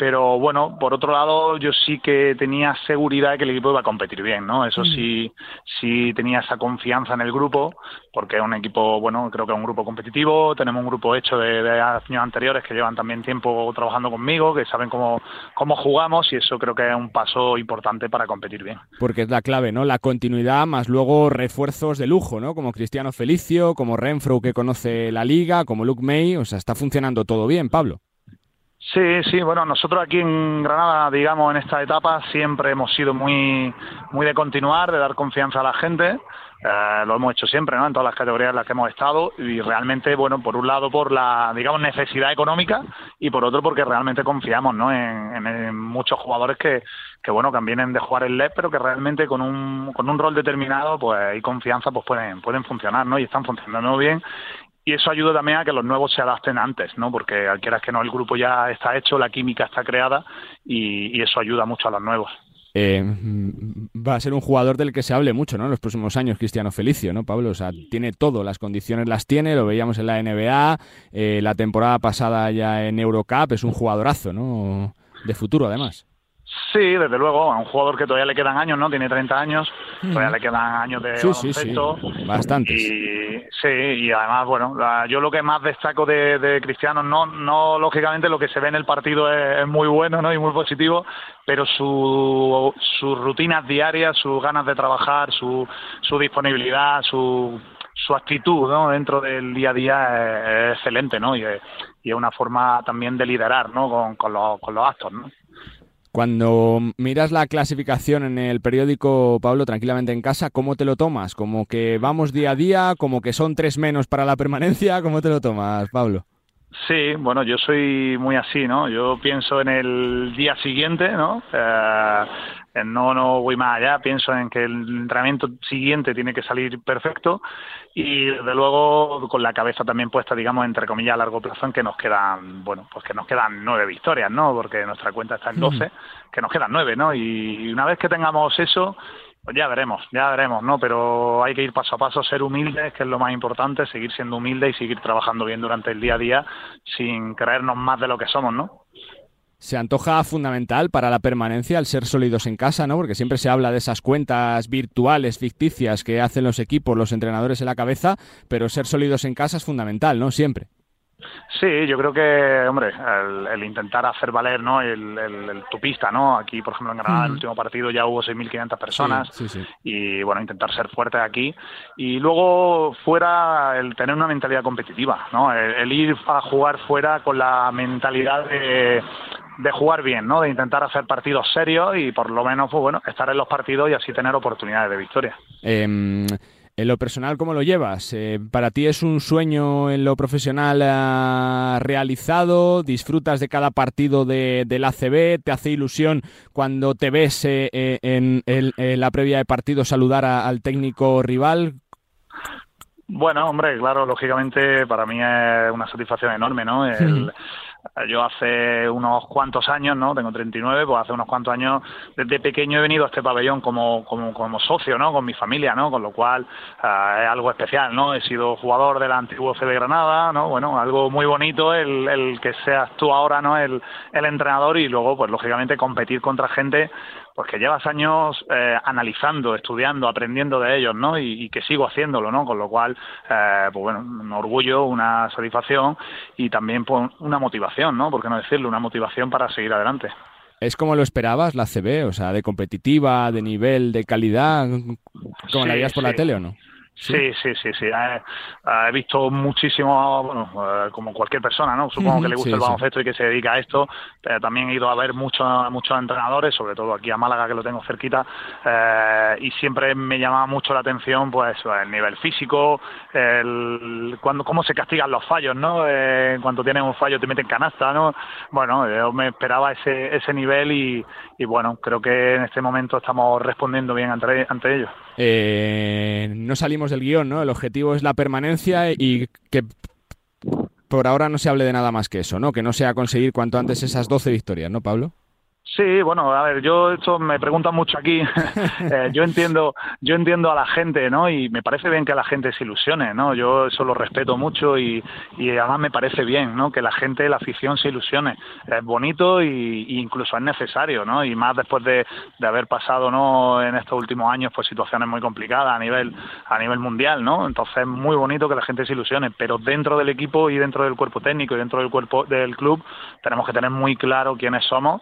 pero bueno, por otro lado, yo sí que tenía seguridad de que el equipo iba a competir bien, ¿no? Eso sí, sí tenía esa confianza en el grupo, porque es un equipo, bueno, creo que es un grupo competitivo, tenemos un grupo hecho de, de años anteriores que llevan también tiempo trabajando conmigo, que saben cómo, cómo jugamos y eso creo que es un paso importante para competir bien. Porque es la clave, ¿no? La continuidad más luego refuerzos de lujo, ¿no? Como Cristiano Felicio, como Renfro que conoce la liga, como Luke May, o sea, está funcionando todo bien, Pablo. Sí, sí, bueno, nosotros aquí en Granada, digamos, en esta etapa siempre hemos sido muy, muy de continuar, de dar confianza a la gente. Eh, lo hemos hecho siempre, ¿no? En todas las categorías en las que hemos estado y realmente, bueno, por un lado por la, digamos, necesidad económica y por otro porque realmente confiamos, ¿no? En, en- muchos jugadores que, que, bueno, que vienen de jugar el LED, pero que realmente con un, con un rol determinado, pues, y confianza, pues pueden, pueden funcionar, ¿no? Y están funcionando bien y eso ayuda también a que los nuevos se adapten antes, ¿no? Porque quieras que no, el grupo ya está hecho, la química está creada y, y eso ayuda mucho a los nuevos. Eh, va a ser un jugador del que se hable mucho, ¿no? En los próximos años, Cristiano Felicio, ¿no, Pablo? O sea, tiene todo, las condiciones las tiene, lo veíamos en la NBA, eh, la temporada pasada ya en Eurocup, es un jugadorazo, ¿no? De futuro, además. Sí, desde luego, a un jugador que todavía le quedan años, ¿no? Tiene 30 años, todavía le quedan años de Sí, sí, sí, baloncesto. bastantes. Y sí, y además, bueno, la- yo lo que más destaco de, de Cristiano, no, no lógicamente lo que se ve en el partido es, es muy bueno, ¿no? Y muy positivo, pero su, sus rutinas diarias, sus ganas de trabajar, su, su disponibilidad, su, su actitud, ¿no? Dentro del día a día es, es excelente, ¿no? Y es, y es una forma también de liderar, ¿no? Con, con los, con los actos, ¿no? Cuando miras la clasificación en el periódico, Pablo, tranquilamente en casa, ¿cómo te lo tomas? ¿Como que vamos día a día? ¿Como que son tres menos para la permanencia? ¿Cómo te lo tomas, Pablo? Sí, bueno, yo soy muy así, ¿no? Yo pienso en el día siguiente, ¿no? Eh, no, no voy más allá, pienso en que el entrenamiento siguiente tiene que salir perfecto y desde luego con la cabeza también puesta, digamos, entre comillas a largo plazo en que nos quedan, bueno, pues que nos quedan nueve victorias, ¿no? Porque nuestra cuenta está en 12, que nos quedan nueve, ¿no? Y una vez que tengamos eso, pues ya veremos, ya veremos, ¿no? Pero hay que ir paso a paso, ser humildes, que es lo más importante, seguir siendo humildes y seguir trabajando bien durante el día a día sin creernos más de lo que somos, ¿no? Se antoja fundamental para la permanencia el ser sólidos en casa, ¿no? Porque siempre se habla de esas cuentas virtuales, ficticias que hacen los equipos, los entrenadores en la cabeza, pero ser sólidos en casa es fundamental, ¿no? Siempre. Sí, yo creo que, hombre, el, el intentar hacer valer, ¿no? El, el, el, tu pista, ¿no? Aquí, por ejemplo, en Granada, el último partido ya hubo 6.500 personas Sí, sí, sí. y, bueno, intentar ser fuerte aquí y luego fuera el tener una mentalidad competitiva, ¿no? El, el ir a jugar fuera con la mentalidad de de jugar bien, ¿no? De intentar hacer partidos serios y por lo menos, pues bueno, estar en los partidos y así tener oportunidades de victoria. Eh, en lo personal, ¿cómo lo llevas? Eh, ¿Para ti es un sueño en lo profesional eh, realizado? ¿Disfrutas de cada partido de, del ACB? ¿Te hace ilusión cuando te ves eh, en, en, en, la previa de partido saludar a, al técnico rival? Bueno, hombre, claro, lógicamente para mí es una satisfacción enorme, ¿no? El, yo hace unos cuantos años, ¿no? Tengo 39, pues hace unos cuantos años, desde pequeño he venido a este pabellón como, como, como socio, ¿no? Con mi familia, ¿no? Con lo cual uh, es algo especial, ¿no? He sido jugador del antiguo CB Granada, ¿no? Bueno, algo muy bonito el, el que seas tú ahora, ¿no? El, el entrenador y luego, pues lógicamente competir contra gente pues que llevas años eh, analizando, estudiando, aprendiendo de ellos, ¿no? Y, y, que sigo haciéndolo, ¿no? Con lo cual, eh, pues bueno, un orgullo, una satisfacción y también pues, una motivación, ¿no? ¿Por qué no decirlo? Una motivación para seguir adelante. ¿Es como lo esperabas la CB? O sea, de competitiva, de nivel, de calidad, como sí, la veías por sí. la tele o no? Sí, sí, sí, sí. He visto muchísimo, bueno, eh, como cualquier persona, ¿no? Supongo que le gusta sí, el baloncesto sí. y que se dedica a esto. Eh, también he ido a ver muchos muchos entrenadores, sobre todo aquí a Málaga, que lo tengo cerquita, eh, y siempre me llamaba mucho la atención, pues, el nivel físico, el, cuando, cómo se castigan los fallos, ¿no? Eh, cuando tienes un fallo te meten canasta, ¿no? Bueno, yo me esperaba ese, ese nivel y, y, bueno, creo que en este momento estamos respondiendo bien ante, ante ello. Eh, no salimos del guion, ¿no? El objetivo es la permanencia y que por ahora no se hable de nada más que eso, ¿no? Que no sea conseguir cuanto antes esas 12 victorias, ¿no, Pablo? Sí, bueno, a ver, yo esto me preguntan mucho aquí. eh, yo entiendo, yo entiendo a la gente, ¿no? Y me parece bien que la gente se ilusione, ¿no? Yo eso lo respeto mucho y, además me parece bien, ¿no? Que la gente, la afición se ilusione. Es bonito y, y incluso es necesario, ¿no? Y más después de, de, haber pasado, ¿no? En estos últimos años, pues situaciones muy complicadas a nivel a nivel mundial, ¿no? Entonces es muy bonito que la gente se ilusione, pero dentro del equipo y dentro del cuerpo técnico y dentro del cuerpo del club tenemos que tener muy claro quiénes somos.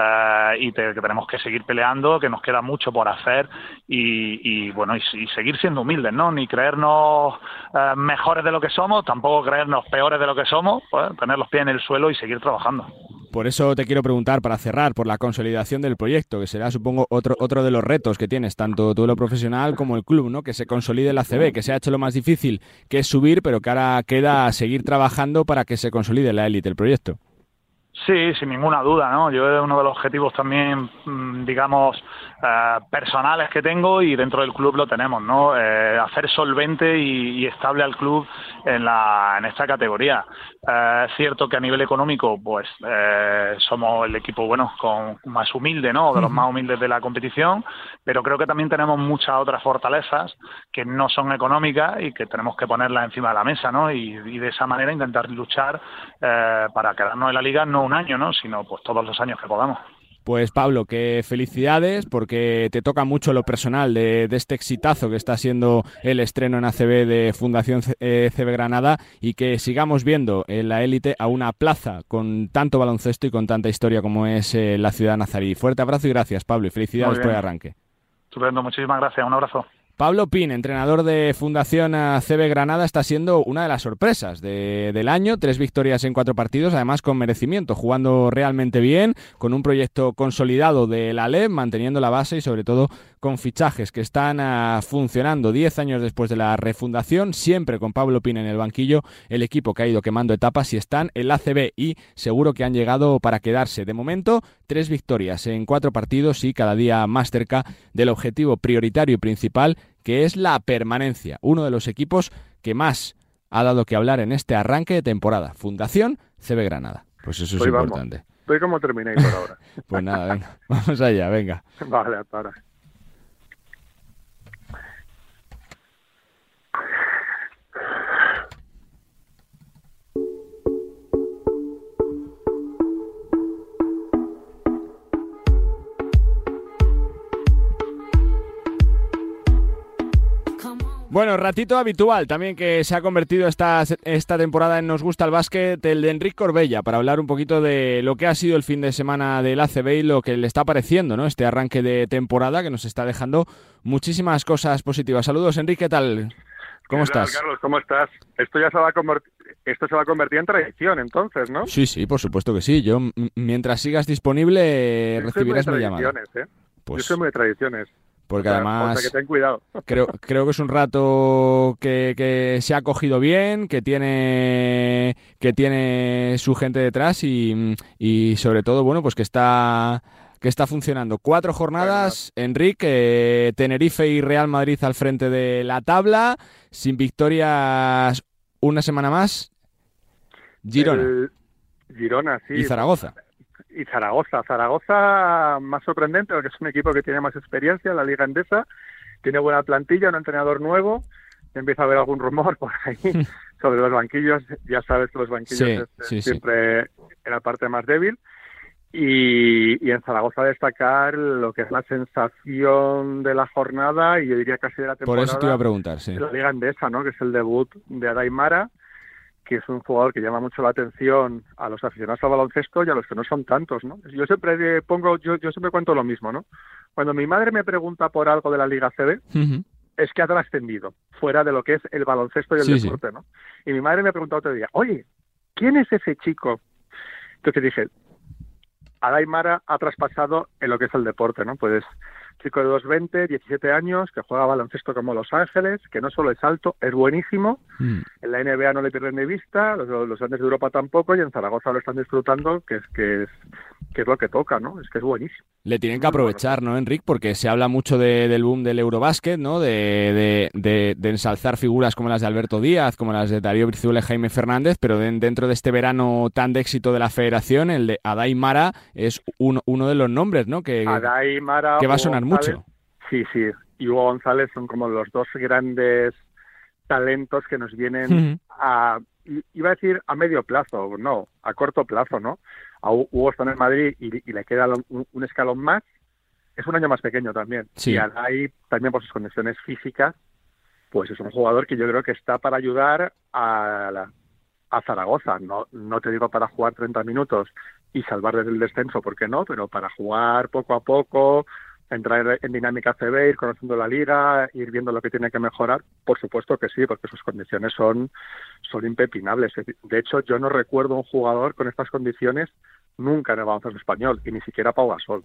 Uh, y te, que tenemos que seguir peleando, que nos queda mucho por hacer y, bueno, y, seguir siendo humildes, ¿no? Ni creernos uh, mejores de lo que somos, tampoco creernos peores de lo que somos, pues, tener los pies en el suelo y seguir trabajando. Por eso te quiero preguntar, para cerrar, por la consolidación del proyecto, que será, supongo, otro, otro de los retos que tienes, tanto tú lo profesional como el club, ¿no? Que se consolide la CB, que se ha hecho lo más difícil, que es subir, pero que ahora queda seguir trabajando para que se consolide la élite, el proyecto. Sí, sin ninguna duda, ¿no? Yo es uno de los objetivos también, mm, digamos, eh, personales que tengo y dentro del club lo tenemos, ¿no? Eh, hacer solvente y, y, estable al club en, la, en esta categoría. Eh, es cierto que a nivel económico, pues, eh, somos el equipo, bueno, con más humilde, ¿no? De los más humildes de la competición, pero creo que también tenemos muchas otras fortalezas que no son económicas y que tenemos que ponerlas encima de la mesa, ¿no? Y, y de esa manera intentar luchar eh, para quedarnos en la liga no un año, ¿no? Sino pues todos los años que podamos. Pues Pablo, que felicidades porque te toca mucho lo personal de, de, este exitazo que está siendo el estreno en ACB de Fundación eh, CB Granada y que sigamos viendo en la élite a una plaza con tanto baloncesto y con tanta historia como es eh, la ciudad nazarí. Fuerte abrazo y gracias Pablo y felicidades por el arranque. Estupendo, muchísimas gracias, un abrazo. Pablo Pin, entrenador de Fundación CB Granada, está siendo una de las sorpresas de- del año. Tres victorias en cuatro partidos, además con merecimiento, jugando realmente bien, con un proyecto consolidado de la LEB, manteniendo la base y sobre todo con fichajes que están ah, funcionando diez años después de la refundación, siempre con Pablo Pin en el banquillo, el equipo que ha ido quemando etapas y están en la ACB y seguro que han llegado para quedarse. De momento, tres victorias en cuatro partidos y cada día más cerca del objetivo prioritario y principal que es la permanencia, uno de los equipos que más ha dado que hablar en este arranque de temporada. Fundación CB Granada. Pues eso es vamos. importante. Estoy como Terminator ahora. Pues nada, venga, vamos allá, venga. vale, hasta ahora. Bueno, ratito habitual también que se ha convertido esta, esta temporada en Nos gusta el básquet, el de Enrique Corbella, para hablar un poquito de lo que ha sido el fin de semana del ACB y lo que le está pareciendo, ¿no? Este arranque de temporada que nos está dejando muchísimas cosas positivas. Saludos, Enrique, ¿qué tal? ¿Cómo ¿Qué tal, estás? Carlos, ¿cómo estás? Esto ya se va a convertir, esto se va a convertir en tradición, entonces, ¿no? Sí, sí, por supuesto que sí. Yo, mientras sigas disponible, Yo recibirás mi llamada. ¿eh? Pues- Yo soy muy de tradiciones. Porque O sea, además- o sea, que ten cuidado. Creo, creo que es un rato que, que se ha cogido bien, que tiene, que tiene su gente detrás y, y sobre todo, bueno, pues que está que está funcionando. Cuatro jornadas, Enrique, eh, Tenerife y Real Madrid al frente de la tabla, sin victorias una semana más, Girona El- Girona, sí. y Zaragoza. Y Zaragoza. Zaragoza más sorprendente porque es un equipo que tiene más experiencia en la Liga Endesa, tiene buena plantilla, un entrenador nuevo, empieza a haber algún rumor por ahí sobre los banquillos, ya sabes que los banquillos Sí, es sí, sí. siempre en la parte más débil. Y, y en Zaragoza destacar lo que es la sensación de la jornada y yo diría casi de la Por temporada eso te iba a preguntar, sí. de la Liga Endesa, ¿no? que es el debut de Adaimara, que es un jugador que llama mucho la atención a los aficionados al baloncesto y a los que no son tantos. ¿no? Yo siempre pongo, yo, yo siempre cuento lo mismo. ¿no? Cuando mi madre me pregunta por algo de la Liga CB, es que ha trascendido fuera de lo que es el baloncesto y el Sí, sí. deporte. ¿no? Y mi madre me preguntó otro día, oye, ¿quién es ese chico? Entonces dije, Adaimara ha traspasado en lo que es el deporte, ¿no? Pues chico de 2'20, 17 años, que juega baloncesto como Los Ángeles, que no solo es alto, es buenísimo, Mm. en la NBA no le pierden de vista, los, los grandes de Europa tampoco, y en Zaragoza lo están disfrutando, que es que es, que es lo que toca, ¿no? Es que es buenísimo. Le tienen que aprovechar, ¿no, Enric? Porque se habla mucho de- del boom del Eurobásquet, ¿no? De, de- de- de ensalzar figuras como las de Alberto Díaz, como las de Darío Brizuela y Jaime Fernández, pero de- dentro de este verano tan de éxito de la federación, el de Adai Mara es uno, uno de los nombres, ¿no? Que, Adai, Mara, que va a sonar González, mucho. Sí, sí. Y Hugo González son como los dos grandes talentos que nos vienen Ujú. a, i- iba a decir a medio plazo, no, a corto plazo, ¿no? A Hu- Hugo está en el Madrid y, y le queda un, un escalón más. Es un año más pequeño también. Sí. Y Adai, también por sus condiciones físicas, pues es un jugador que yo creo que está para ayudar a, la- a Zaragoza. No, no te digo para jugar 30 minutos y salvar desde el descenso, ¿por qué no? Pero para jugar poco a poco, entrar en dinámica CB, ir conociendo la liga, ir viendo lo que tiene que mejorar, por supuesto que sí, porque sus condiciones son, son impepinables. De hecho, yo no recuerdo un jugador con estas condiciones nunca en el baloncesto español, y ni siquiera Pau Gasol.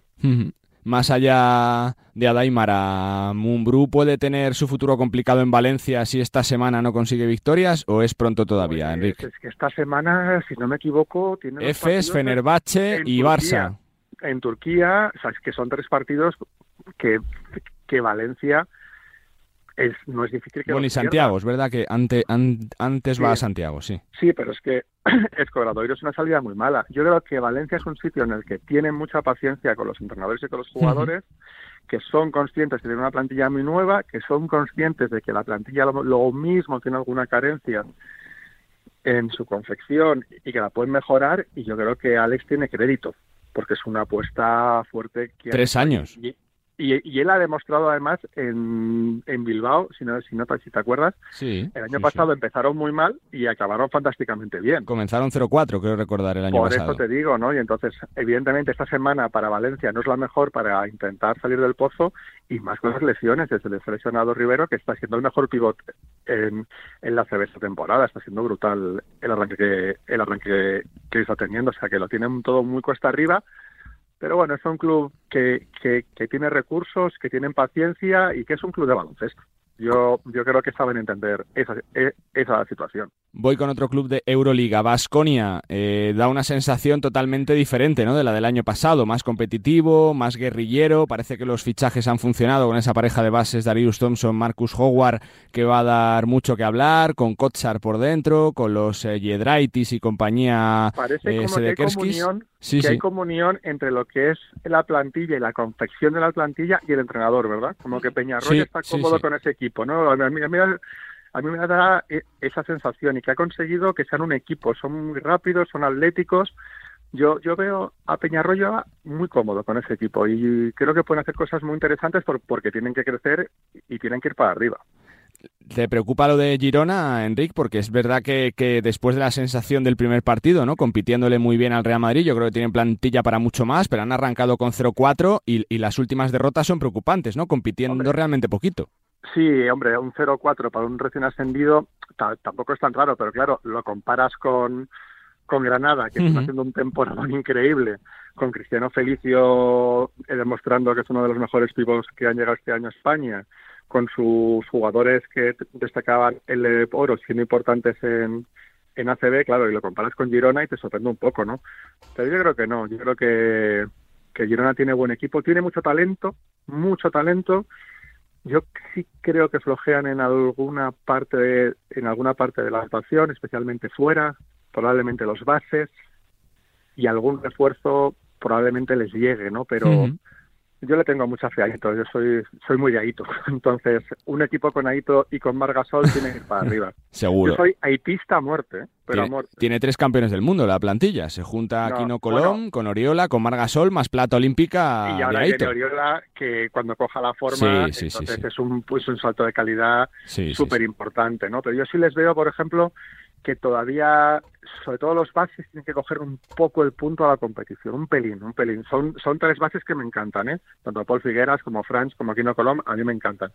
Más allá de Adai Mara, ¿Mumbrú puede tener su futuro complicado en Valencia si esta semana no consigue victorias o es pronto todavía, Enrique? Es que esta semana, si no me equivoco, tiene Efes, Fenerbahce en y Turquía. Barça. En Turquía, o sea, es que son tres partidos que, que Valencia es, no es difícil que Bueno, y. Santiago, es verdad que ante- an- antes va a Santiago, sí. Sí, pero es que Escobradoiro es una salida muy mala. Yo creo que Valencia es un sitio en el que tienen mucha paciencia con los entrenadores y con los jugadores, que son conscientes que tienen una plantilla muy nueva, que son conscientes de que la plantilla lo, lo mismo tiene alguna carencia en su confección y que la pueden mejorar. Y yo creo que Alex tiene crédito, porque es una apuesta fuerte. Que Tres años. Y, Y, y él ha demostrado además en, en Bilbao, si no, si no si te acuerdas, Sí. el año sí, pasado empezaron muy mal y acabaron fantásticamente bien. Comenzaron 0-4, creo recordar, el año Por pasado. eso te digo, ¿no? Y entonces, evidentemente, esta semana para Valencia no es la mejor para intentar salir del pozo y más con las lesiones. Desde el seleccionado Rivero, que está siendo el mejor pivot en, en la CB esta temporada. Está siendo brutal el arranque que, el arranque que está teniendo. O sea, que lo tienen todo muy cuesta arriba. Pero bueno, es un club que, que, que tiene recursos, que tienen paciencia y que es un club de baloncesto. Yo, yo creo que saben entender esa, e- esa situación. Voy con otro club de Euroliga, Basconia. da una sensación totalmente diferente ¿no? de la del año pasado, más competitivo, más guerrillero. Parece que los fichajes han funcionado con esa pareja de bases, Darius Thompson, Marcus Howard, que va a dar mucho que hablar, con Kotsar por dentro, con los eh, Yedraitis y compañía Parece eh, como que hay comunión, Sí, que sí. hay comunión entre lo que es la plantilla y la confección de la plantilla y el entrenador, ¿verdad? Como que Peñarroya Sí, está cómodo con ese equipo, ¿no? A mí, a mí- me da e- esa sensación y que ha conseguido que sean un equipo, son muy rápidos, son atléticos. Yo, yo veo a Peñarroya muy cómodo con ese equipo y creo que pueden hacer cosas muy interesantes por- porque tienen que crecer y tienen que ir para arriba. ¿Te preocupa lo de Girona, Enric? Porque es verdad que, que después de la sensación del primer partido, ¿no? compitiéndole muy bien al Real Madrid, yo creo que tienen plantilla para mucho más, pero han arrancado con 0-4 y, y las últimas derrotas son preocupantes, ¿no? compitiendo realmente poquito. Sí, hombre, un 0-4 para un recién ascendido ta- tampoco es tan raro, pero claro, lo comparas con, con Granada, que está Ujú. haciendo un temporada increíble, con Cristiano Felicio eh, demostrando que es uno de los mejores pibos que han llegado este año a España, con sus jugadores que destacaban el oro siendo importantes en, en ACB, claro, y lo comparas con Girona y te sorprende un poco, ¿no? Pero yo creo que no, yo creo que, que Girona tiene buen equipo, tiene mucho talento, mucho talento, yo sí creo que flojean en alguna parte de, en alguna parte de la actuación, especialmente fuera, probablemente los bases y algún refuerzo probablemente les llegue, ¿no? Pero. Yo le tengo mucha fe a Aito, yo soy soy muy de Aito. Entonces, un equipo con Aito y con Margasol tiene que ir para arriba. Seguro. Yo soy haitista a muerte, ¿eh? a muerte. tiene tres campeones del mundo la plantilla. Se junta No, Aquino Colón con Oriola, con Margasol, más plata olímpica y de ahora Aito. viene Oriola, que cuando coja la forma, Sí, sí, sí, entonces sí. es un pues un salto de calidad súper importante, ¿no? Pero yo sí les veo, por ejemplo, que todavía, sobre todo los bases, tienen que coger un poco el punto a la competición, un pelín, un pelín. Son, son tres bases que me encantan, ¿eh? Tanto Paul Figueras como Franz, como Aquino Colom, a mí me encantan.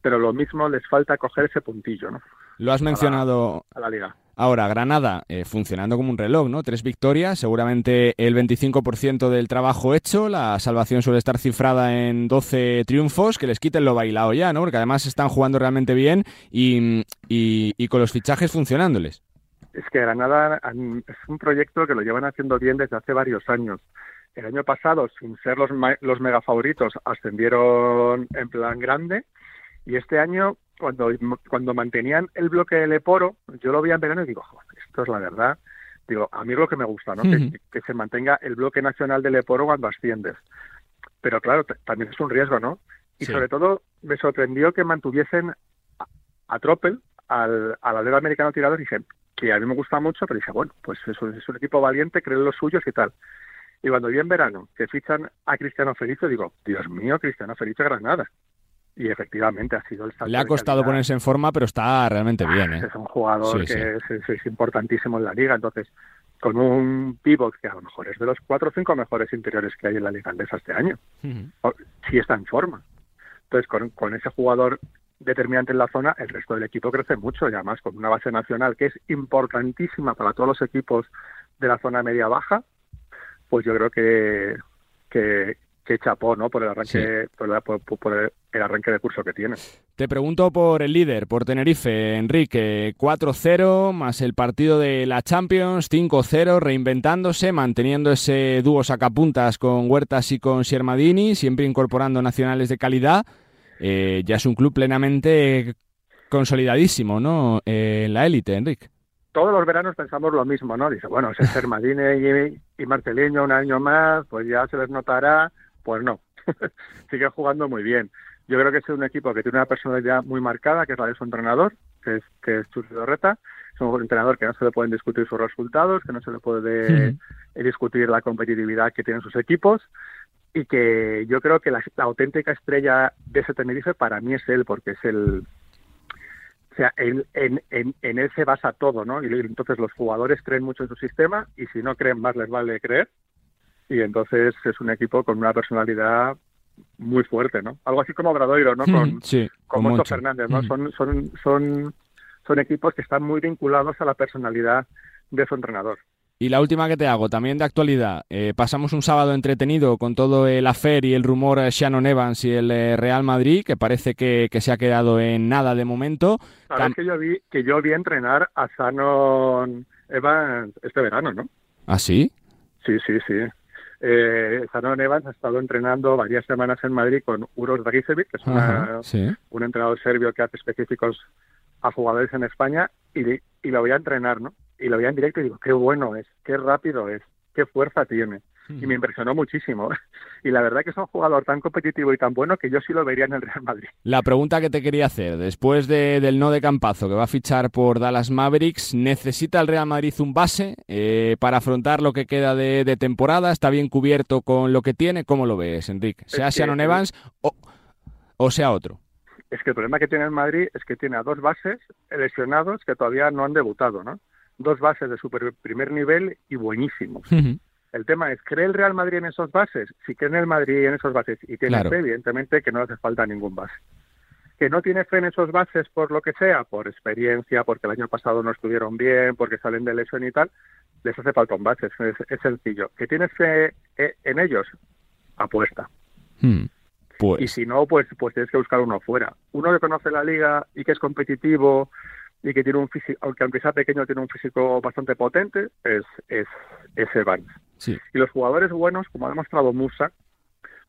Pero lo mismo les falta coger ese puntillo, ¿no? Lo has mencionado A la liga. Ahora, Granada, eh, funcionando como un reloj, ¿no? Tres victorias, seguramente el 25% del trabajo hecho, la salvación suele estar cifrada en 12 triunfos, que les quiten lo bailado ya, ¿no? Porque además están jugando realmente bien y, y- y con los fichajes funcionándoles. Es que Granada es un proyecto que lo llevan haciendo bien desde hace varios años. El año pasado, sin ser los, los mega favoritos, ascendieron en plan grande y este año, cuando, cuando mantenían el bloque de Leporo, yo lo vi en verano y digo, "Joder, esto es la verdad. Digo, a mí es lo que me gusta, ¿no? Que, que se mantenga el bloque nacional de Leporo cuando asciendes. Pero claro, también es un riesgo, ¿no? Y Sí. sobre todo me sorprendió que mantuviesen a, a Tropel, al, al alero americano tirador, y dije, que a mí me gusta mucho, pero dije, bueno, pues es un, es un equipo valiente, creen los suyos y tal. Y cuando vi en verano que fichan a Cristiano Felicio, digo, Dios mío, Cristiano Felicio Granada. Y efectivamente ha sido el salto Le ha costado ponerse en forma, pero está realmente bien, ¿eh? Es un jugador Sí, que sí. Es, importantísimo en la liga. Entonces, con un pivot que a lo mejor es de los cuatro o cinco mejores interiores que hay en la liga andesa este año, o- si está en forma. Entonces, con, con ese jugador determinante en la zona, el resto del equipo crece mucho y además con una base nacional que es importantísima para todos los equipos de la zona media-baja, pues yo creo que, que, que chapó ¿no? por, el arranque, por, la- por- por el, arranque de curso que tiene. Te pregunto por el líder, por Tenerife, Enrique. 4-0, más el partido de la Champions, 5-0, reinventándose, manteniendo ese dúo sacapuntas con Huertas y con Siermadini, siempre incorporando nacionales de calidad. Eh, ya es un club plenamente consolidadísimo, ¿no? Eh, en la élite, Enrique. todos los veranos pensamos lo mismo, ¿no? Dice, bueno, ese Sermadine y, y Marteleño un año más, pues ya se les notará. Pues no, sigue jugando muy bien. Yo creo que es un equipo que tiene una personalidad muy marcada, que es la de su entrenador, que es, que es Chus Dorreta. Es un entrenador que no se le pueden discutir sus resultados, que no se le puede discutir la competitividad que tienen sus equipos. y que yo creo que la, la auténtica estrella de ese Tenerife para mí es él, porque es el, o sea, en, en, en, en él se basa todo, ¿no? Y entonces los jugadores creen mucho en su sistema y si no creen más les vale creer. Y entonces es un equipo con una personalidad muy fuerte, ¿no? Algo así como Obradoiro, ¿no? Con, Sí, con con Moncho Moncho. Fernández, ¿no? Mm. Son, son, son, son equipos que están muy vinculados a la personalidad de su entrenador. Y la última que te hago, también de actualidad. Eh, pasamos un sábado entretenido con todo el afer y el rumor eh, Shannon Evans y el eh, Real Madrid, que parece que, que se ha quedado en nada de momento. Sabes que yo vi que yo vi entrenar a Shannon Evans este verano, ¿no? ¿Ah, sí? Sí, sí, sí. Eh, Shannon Evans ha estado entrenando varias semanas en Madrid con Uros Dragicevic, que es una- Ajá, sí. un entrenador serbio que hace específicos a jugadores en España, y, y lo voy a entrenar, ¿no? Y lo veía en directo y digo, qué bueno es, qué rápido es, qué fuerza tiene. Y me impresionó muchísimo. Y la verdad que es un jugador tan competitivo y tan bueno que yo sí lo vería en el Real Madrid. La pregunta que te quería hacer, después de- del no de Campazo, que va a fichar por Dallas Mavericks, ¿necesita el Real Madrid un base eh, para afrontar lo que queda de, de temporada? ¿Está bien cubierto con lo que tiene? ¿Cómo lo ves, Enrique? ¿Sea Es que- Shannon Evans o, o sea otro? Es que el problema que tiene el Madrid es que tiene a dos bases lesionados que todavía no han debutado, ¿no? Dos bases de super primer nivel y buenísimos. El tema es, ¿cree el Real Madrid en esos bases? Si cree en el Madrid en esos bases y tiene Claro. fe, evidentemente que no hace falta ningún base. Que no tiene fe en esos bases por lo que sea, por experiencia, porque el año pasado no estuvieron bien, porque salen de lesión y tal, les hace falta un base, es, es sencillo. ¿Que tienes fe eh, en ellos? Apuesta. Hmm. Y Pues si no, pues, pues tienes que buscar uno fuera. Uno que conoce la liga y que es competitivo y que tiene un físico, aunque aunque sea pequeño, tiene un físico bastante potente, es, es, es Evans. Y los jugadores buenos, como ha demostrado Musa,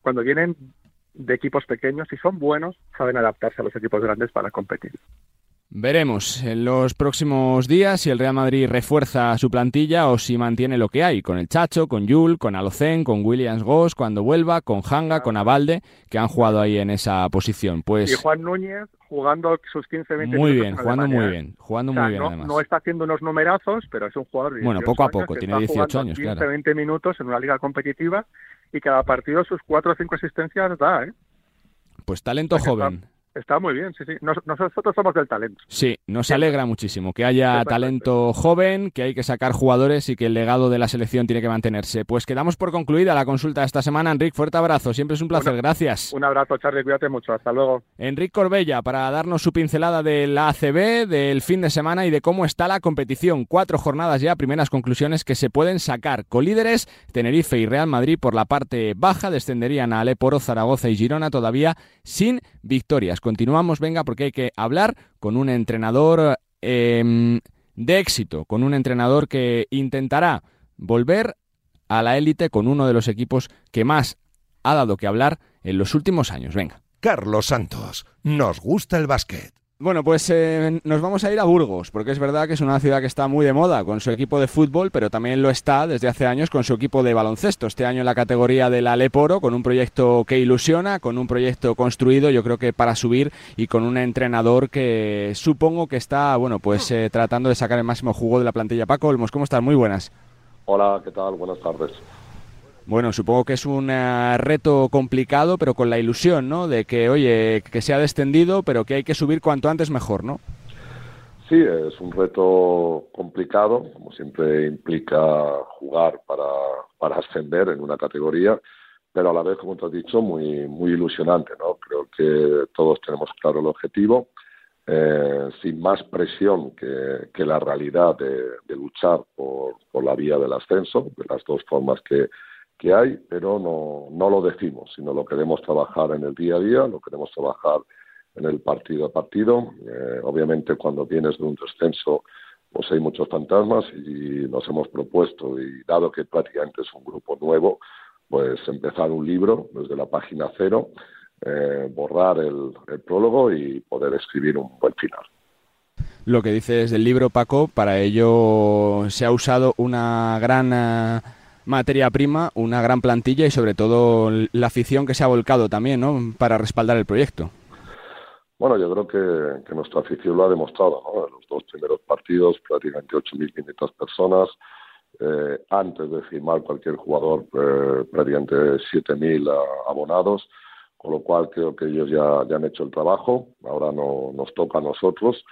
cuando vienen de equipos pequeños, si son buenos, saben adaptarse a los equipos grandes para competir. Veremos en los próximos días si el Real Madrid refuerza su plantilla o si mantiene lo que hay, con el Chacho, con Yul, con Alocen, con Williams Goss cuando vuelva, con Hanga, con Avalde, que han jugado ahí en esa posición. y Pues Juan Núñez jugando sus 15-20 muy minutos bien, en jugando muy bien, jugando O sea, muy bien no, además. no está haciendo unos numerazos, pero es un jugador de Bueno, 18 poco a años poco, que tiene está 18 jugando años, 15, claro. 20 minutos en una liga competitiva y cada partido sus 4 o 5 asistencias da, ¿eh? Pues talento joven. Está muy bien, sí, sí. Nos- nosotros somos del talento. Sí, nos alegra muchísimo que haya talento joven, que hay que sacar jugadores y que el legado de la selección tiene que mantenerse. Pues quedamos por concluida la consulta de esta semana. Enric, fuerte abrazo, siempre es un placer, Una- gracias. Un abrazo, Charlie, cuídate mucho. Hasta luego. Enric Corbella para darnos su pincelada del ACB, del fin de semana y de cómo está la competición. Cuatro jornadas ya, primeras conclusiones que se pueden sacar. Colíderes, Tenerife y Real Madrid por la parte baja, descenderían a Aleporo, Zaragoza y Girona todavía sin victorias. Continuamos, venga, porque hay que hablar con un entrenador eh, de éxito, con un entrenador que intentará volver a la élite con uno de los equipos que más ha dado que hablar en los últimos años. Venga. Carlos Santos, nos gusta el básquet. Bueno, pues eh, nos vamos a ir a Burgos, porque es verdad que es una ciudad que está muy de moda con su equipo de fútbol, pero también lo está desde hace años con su equipo de baloncesto. Este año en la categoría del Aleporo, con un proyecto que ilusiona, con un proyecto construido, yo creo que para subir y con un entrenador que supongo que está, bueno, pues eh, tratando de sacar el máximo jugo de la plantilla. Paco Olmos, ¿cómo estás? Muy buenas. Hola, ¿qué tal? Buenas tardes. Bueno, supongo que es un eh, reto complicado, pero con la ilusión, ¿no? De que, oye, que se ha descendido, pero que hay que subir cuanto antes mejor, ¿no? Sí, es un reto complicado, como siempre implica jugar para, para ascender en una categoría, pero a la vez, como tú has dicho, muy, muy ilusionante, ¿no? Creo que todos tenemos claro el objetivo, eh, sin más presión que, que la realidad de, de luchar por, por la vía del ascenso, de las dos formas que, que hay, pero no, no lo decimos, sino lo queremos trabajar en el día a día, lo queremos trabajar en el partido a partido. Eh, obviamente cuando vienes de un descenso pues hay muchos fantasmas y nos hemos propuesto y dado que prácticamente es un grupo nuevo, pues empezar un libro desde la página cero, eh, borrar el, el prólogo y poder escribir un buen final. Lo que dices del libro, Paco, para ello se ha usado una gran eh, materia prima, una gran plantilla y sobre todo la afición que se ha volcado también, ¿no? Para respaldar el proyecto. Bueno, yo creo que, nuestra afición lo ha demostrado, ¿no? En los dos primeros partidos, prácticamente 8.500 personas, eh, antes de firmar cualquier jugador eh, prácticamente 7.000 a- abonados, con lo cual creo que ellos ya, ya han hecho el trabajo, ahora no, nos toca a nosotros.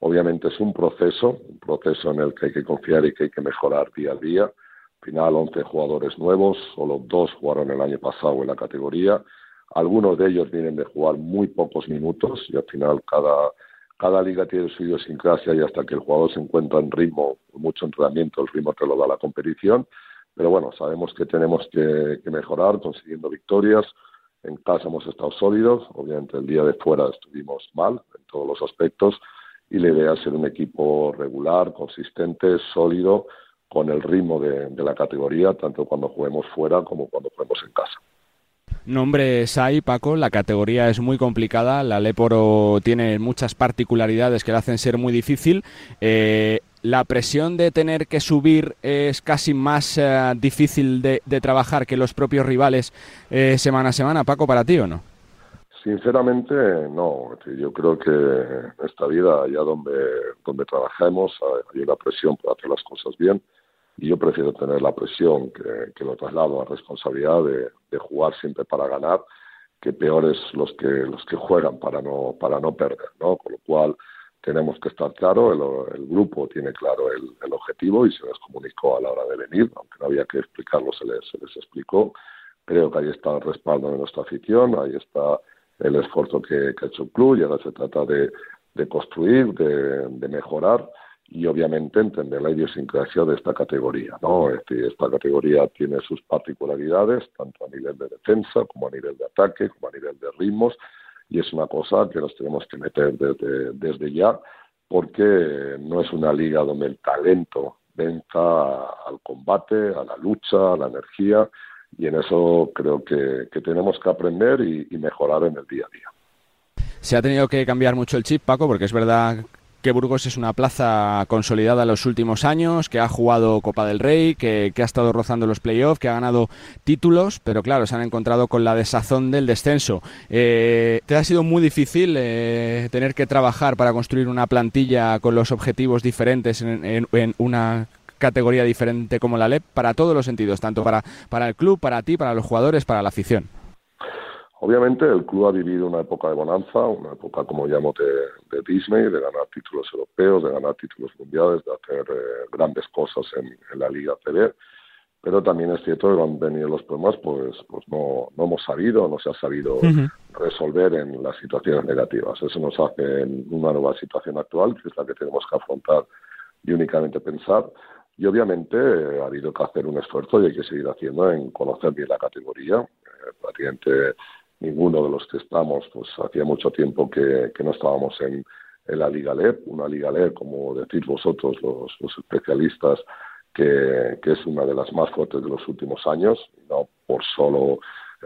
Obviamente es un proceso, un proceso en el que hay que confiar y que hay que mejorar día a día. Al final 11 jugadores nuevos, solo dos jugaron el año pasado en la categoría. Algunos de ellos vienen de jugar muy pocos minutos y al final cada, cada liga tiene su idiosincrasia y hasta que el jugador se encuentra en ritmo, mucho entrenamiento, el ritmo te lo da la competición. Pero bueno, sabemos que tenemos que, que mejorar consiguiendo victorias. En casa hemos estado sólidos, obviamente el día de fuera estuvimos mal en todos los aspectos y la idea es ser un equipo regular, consistente, sólido, con el ritmo de, de la categoría, tanto cuando juguemos fuera como cuando juguemos en casa. Nombres hay, Paco, la categoría es muy complicada, la Leporo tiene muchas particularidades que la hacen ser muy difícil. Eh, la presión de tener que subir es casi más eh, difícil de, de trabajar que los propios rivales eh, semana a semana, Paco, para ti o no? Sinceramente, no. Yo creo que en esta vida, allá donde, donde trabajemos, hay una presión por hacer las cosas bien. Y yo prefiero tener la presión que, que lo traslado a responsabilidad de, de jugar siempre para ganar, que peores los que los que juegan para no para no perder, ¿no? Con lo cual tenemos que estar claro, el, el grupo tiene claro el, el objetivo y se les comunicó a la hora de venir, aunque no había que explicarlo, se les, se les explicó. Creo que ahí está el respaldo de nuestra afición, ahí está el esfuerzo que, que ha hecho el club y ahora se trata de, de construir, de, de mejorar y obviamente entender la idiosincrasia de esta categoría. ¿no? Esta categoría tiene sus particularidades, tanto a nivel de defensa como a nivel de ataque, como a nivel de ritmos, y es una cosa que nos tenemos que meter desde, desde ya, porque no es una liga donde el talento venza al combate, a la lucha, a la energía, y en eso creo que, que tenemos que aprender y, y mejorar en el día a día. Se ha tenido que cambiar mucho el chip, Paco, porque es verdad que Burgos es una plaza consolidada en los últimos años, que ha jugado Copa del Rey, que, que ha estado rozando los playoffs, que ha ganado títulos, pero claro, se han encontrado con la desazón del descenso. Eh, ¿Te ha sido muy difícil eh, tener que trabajar para construir una plantilla con los objetivos diferentes en, una categoría diferente como la LEP para todos los sentidos, tanto para, para el club, para ti, para los jugadores, para la afición? Obviamente el club ha vivido una época de bonanza, una época, como llamo, de, de Disney, de ganar títulos europeos, de ganar títulos mundiales, de hacer eh, grandes cosas en, en la Liga CB. Pero también es cierto que cuando han venido los problemas, pues, pues no, no hemos sabido, no se ha sabido resolver en las situaciones negativas. Eso nos hace en una nueva situación actual, que es la que tenemos que afrontar y únicamente pensar. Y obviamente eh, ha habido que hacer un esfuerzo y hay que seguir haciendo en conocer bien la categoría. Eh, prácticamente ninguno de los que estamos, pues hacía mucho tiempo que, que no estábamos en, en la Liga LEP, una Liga LEP, como decís vosotros, los, especialistas, que, que es una de las más fuertes de los últimos años, no por solo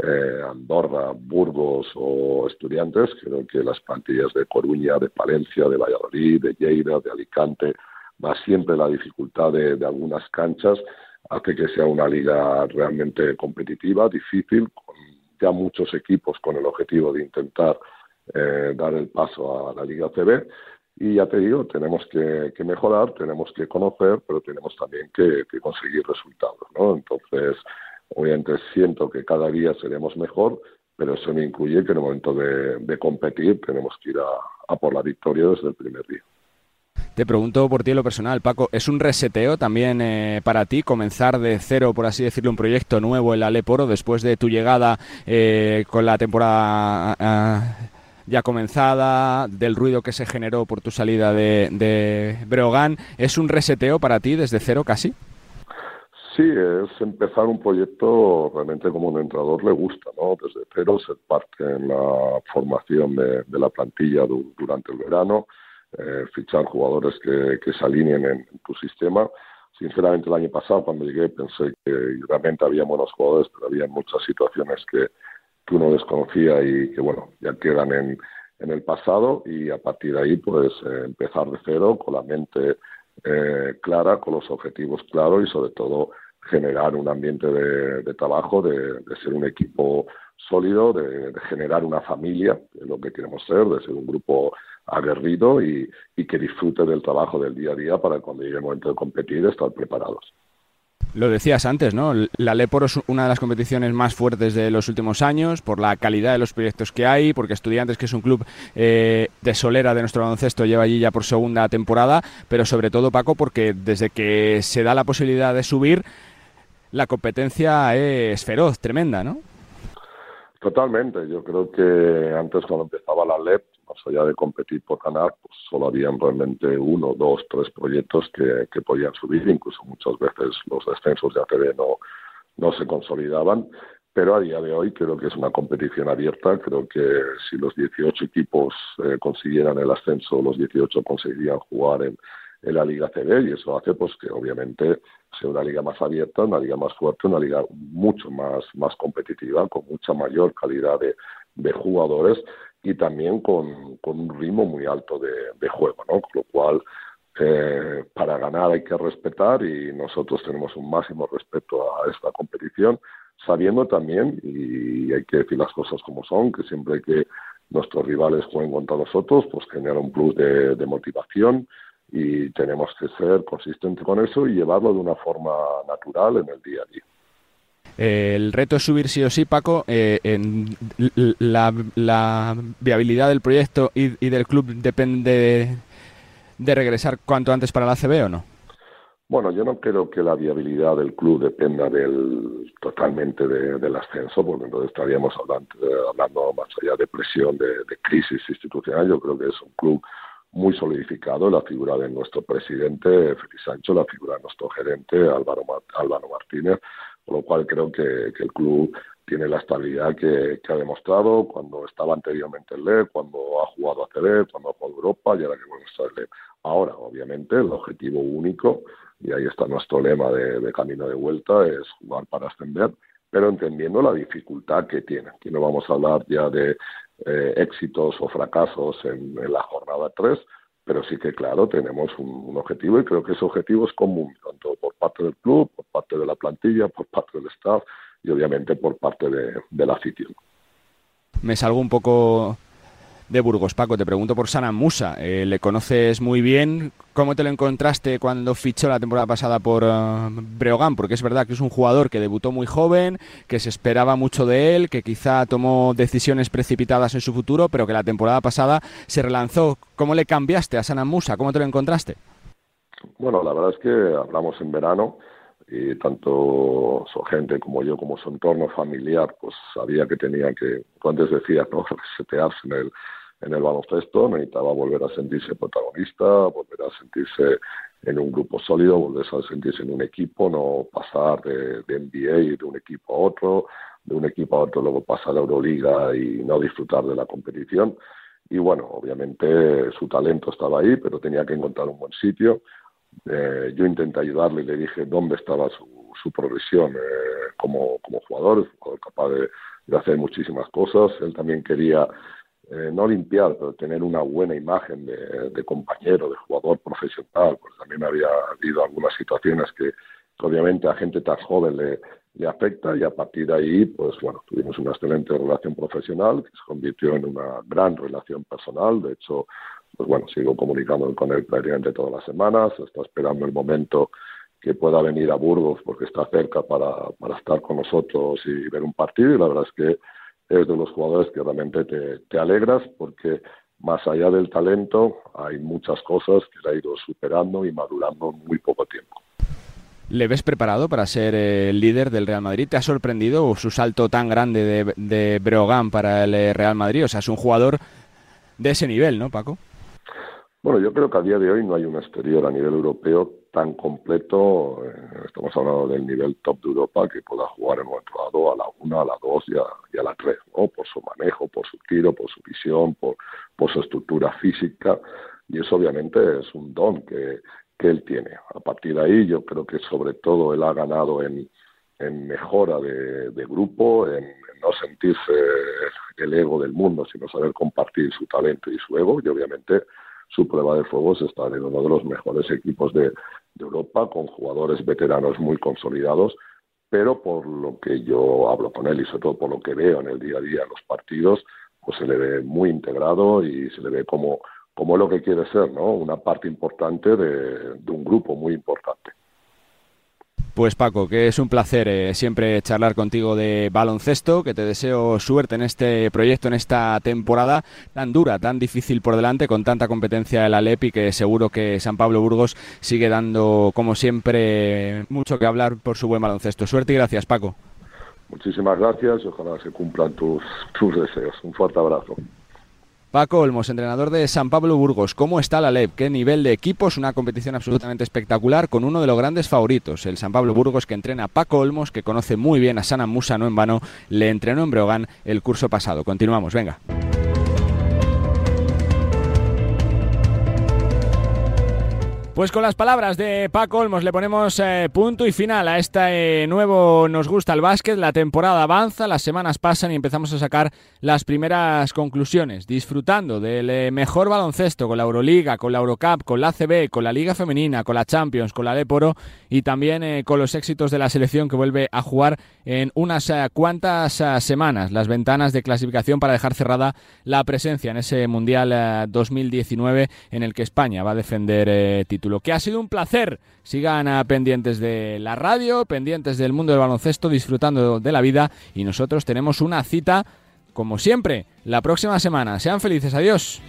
eh, Andorra, Burgos o Estudiantes, creo que las plantillas de Coruña, de Palencia, de Valladolid, de Lleida, de Alicante, más siempre la dificultad de, de algunas canchas hace que sea una liga realmente competitiva, difícil, con ya muchos equipos con el objetivo de intentar eh, dar el paso a la Liga CB. Y ya te digo, tenemos que, mejorar, tenemos que conocer, pero tenemos también que, conseguir resultados. ¿no? Entonces, obviamente siento que cada día seremos mejor, pero eso no incluye que en el momento de, de competir tenemos que ir a, a por la victoria desde el primer día. Te pregunto por ti en lo personal, Paco, ¿es un reseteo también eh, para ti comenzar de cero, por así decirlo, un proyecto nuevo en la Leporo después de tu llegada eh, con la temporada ah, ya comenzada, del ruido que se generó por tu salida de, de Breogán? ¿Es un reseteo para ti desde cero casi? Sí, es empezar un proyecto realmente como un entrenador le gusta, ¿no? Desde cero, ser parte en la formación de, la plantilla du- durante el verano, eh, fichar jugadores que, que se alineen en, en tu sistema. Sinceramente, el año pasado, cuando llegué, pensé que realmente había buenos jugadores, pero había muchas situaciones que, que uno desconocía y que, bueno, ya quedan en, en el pasado y a partir de ahí, pues, eh, empezar de cero con la mente eh, clara, con los objetivos claros y, sobre todo, generar un ambiente de, de trabajo, de, de ser un equipo sólido, de, de generar una familia, que es lo que queremos ser, de ser un grupo aguerrido y, y que disfrute del trabajo del día a día para cuando llegue el momento de competir estar preparados. Lo decías antes, ¿no? La Leporo es una de las competiciones más fuertes de los últimos años por la calidad de los proyectos que hay, porque Estudiantes, que es un club eh, de solera de nuestro baloncesto, lleva allí ya por segunda temporada, pero sobre todo, Paco, porque desde que se da la posibilidad de subir, la competencia es feroz, tremenda, ¿no? Totalmente. Yo creo que antes cuando empezaba la LEP, más allá de competir por ganar, pues solo habían realmente uno, dos, tres proyectos que, que podían subir. Incluso muchas veces los descensos de ACB no, no se consolidaban. Pero a día de hoy creo que es una competición abierta. Creo que si los 18 equipos eh, consiguieran el ascenso, los 18 conseguirían jugar en, en la Liga CB y eso hace pues que obviamente sea una liga más abierta, una liga más fuerte, una liga mucho más, más competitiva, con mucha mayor calidad de, de jugadores y también con, con, un ritmo muy alto de, juego, ¿no? Con lo cual, eh, para ganar hay que respetar y nosotros tenemos un máximo respeto a esta competición, sabiendo también, y hay que decir las cosas como son, que siempre que nuestros rivales jueguen contra nosotros, pues genera un plus de, de motivación, y tenemos que ser consistentes con eso y llevarlo de una forma natural en el día a día. El reto es subir sí o sí, Paco. Eh, en la, viabilidad del proyecto y, del club depende de regresar cuanto antes para la CB o no. Bueno, yo no creo que la viabilidad del club dependa del, totalmente de, del ascenso, porque entonces estaríamos hablando, hablando más allá de presión, de, de crisis institucional. Yo creo que es un club muy solidificado la figura de nuestro presidente Félix Sancho, la figura de nuestro gerente Álvaro, Álvaro Martínez, con lo cual creo que, que el club tiene la estabilidad que, ha demostrado cuando estaba anteriormente en LE, cuando ha jugado a CB, cuando ha jugado Europa y ahora que vuelve a estar en LE. Ahora, obviamente, el objetivo único, y ahí está nuestro lema de, de camino de vuelta, es jugar para ascender, pero entendiendo la dificultad que tiene. Aquí no vamos a hablar ya de eh, éxitos o fracasos en, en, la jornada 3, pero sí que, claro, tenemos un, objetivo y creo que ese objetivo es común, tanto por parte del club, por parte de la plantilla, por parte del staff y obviamente por parte de, de la afición. Me salgo un poco de Burgos. Paco, te pregunto por Sana Musa. Eh, le conoces muy bien. ¿Cómo te lo encontraste cuando fichó la temporada pasada por uh, Breogán? Porque es verdad que es un jugador que debutó muy joven, que se esperaba mucho de él, que quizá tomó decisiones precipitadas en su futuro, pero que la temporada pasada se relanzó. ¿Cómo le cambiaste a Sana Musa? ¿Cómo te lo encontraste? Bueno, la verdad es que hablamos en verano y tanto su gente como yo, como su entorno familiar, pues sabía que tenía que, tú antes decías, ¿no? resetearse en el, en el baloncesto, necesitaba volver a sentirse protagonista, volver a sentirse en un grupo sólido, volver a sentirse en un equipo, no pasar de, de NBA de un equipo a otro, de un equipo a otro luego pasar a Euroliga y no disfrutar de la competición. Y bueno, obviamente su talento estaba ahí, pero tenía que encontrar un buen sitio. Eh, yo intenté ayudarle y le dije dónde estaba su, su progresión eh, como, como jugador, un jugador capaz de, de hacer muchísimas cosas. Él también quería eh, no limpiar, pero tener una buena imagen de, compañero, de jugador profesional, porque también había habido algunas situaciones que, que obviamente a gente tan joven le, le, afecta y a partir de ahí, pues bueno, tuvimos una excelente relación profesional que se convirtió en una gran relación personal, de hecho, pues bueno, sigo comunicando con él prácticamente todas las semanas, está esperando el momento que pueda venir a Burgos porque está cerca para, para estar con nosotros y ver un partido y la verdad es que es de los jugadores que realmente te, te alegras porque más allá del talento hay muchas cosas que le ha ido superando y madurando en muy poco tiempo. ¿Le ves preparado para ser el líder del Real Madrid? ¿Te ha sorprendido su salto tan grande de, de Breogán para el Real Madrid? O sea, es un jugador de ese nivel, ¿no, Paco? Bueno, yo creo que a día de hoy no hay un exterior a nivel europeo tan completo. Eh, estamos hablando del nivel top de Europa que pueda jugar en nuestro lado a la 1, a la 2 y a, y a la 3, ¿no? Por su manejo, por su tiro, por su visión, por, por su estructura física. Y eso obviamente es un don que, que él tiene. A partir de ahí yo creo que sobre todo él ha ganado en, en mejora de, de grupo, en, en, no sentirse el ego del mundo, sino saber compartir su talento y su ego. Y obviamente su prueba de fuego es estar en uno de los mejores equipos de, de Europa, con jugadores veteranos muy consolidados, pero por lo que yo hablo con él y sobre todo por lo que veo en el día a día en los partidos, pues se le ve muy integrado y se le ve como, como lo que quiere ser, ¿no? Una parte importante de, de un grupo muy importante. Pues Paco, que es un placer eh, siempre charlar contigo de baloncesto, que te deseo suerte en este proyecto, en esta temporada tan dura, tan difícil por delante, con tanta competencia de la LEP y que seguro que San Pablo Burgos sigue dando, como siempre, mucho que hablar por su buen baloncesto. Suerte y gracias, Paco. Muchísimas gracias y ojalá se cumplan tus, tus deseos. Un fuerte abrazo. Paco Olmos, entrenador de San Pablo Burgos. ¿Cómo está la LEP? ¿Qué nivel de equipos? Una competición absolutamente espectacular con uno de los grandes favoritos, el San Pablo Burgos, que entrena a Paco Olmos, que conoce muy bien a Sana Musa, no en vano, le entrenó en Breogán el curso pasado. Continuamos, venga. Pues con las palabras de Paco Olmos le ponemos eh, punto y final a este eh, nuevo Nos gusta el básquet. La temporada avanza, las semanas pasan y empezamos a sacar las primeras conclusiones, disfrutando del eh, mejor baloncesto con la Euroliga, con la Eurocup, con la ACB, con la Liga Femenina, con la Champions, con la Leporo y también con los éxitos de la selección que vuelve a jugar en unas cuantas semanas las ventanas de clasificación para dejar cerrada la presencia en ese Mundial eh, 2019 en el que España va a defender título. Que ha sido un placer. Sigan eh, pendientes de la radio, pendientes del mundo del baloncesto, disfrutando de la vida y nosotros tenemos una cita, como siempre, la próxima semana. Sean felices. Adiós.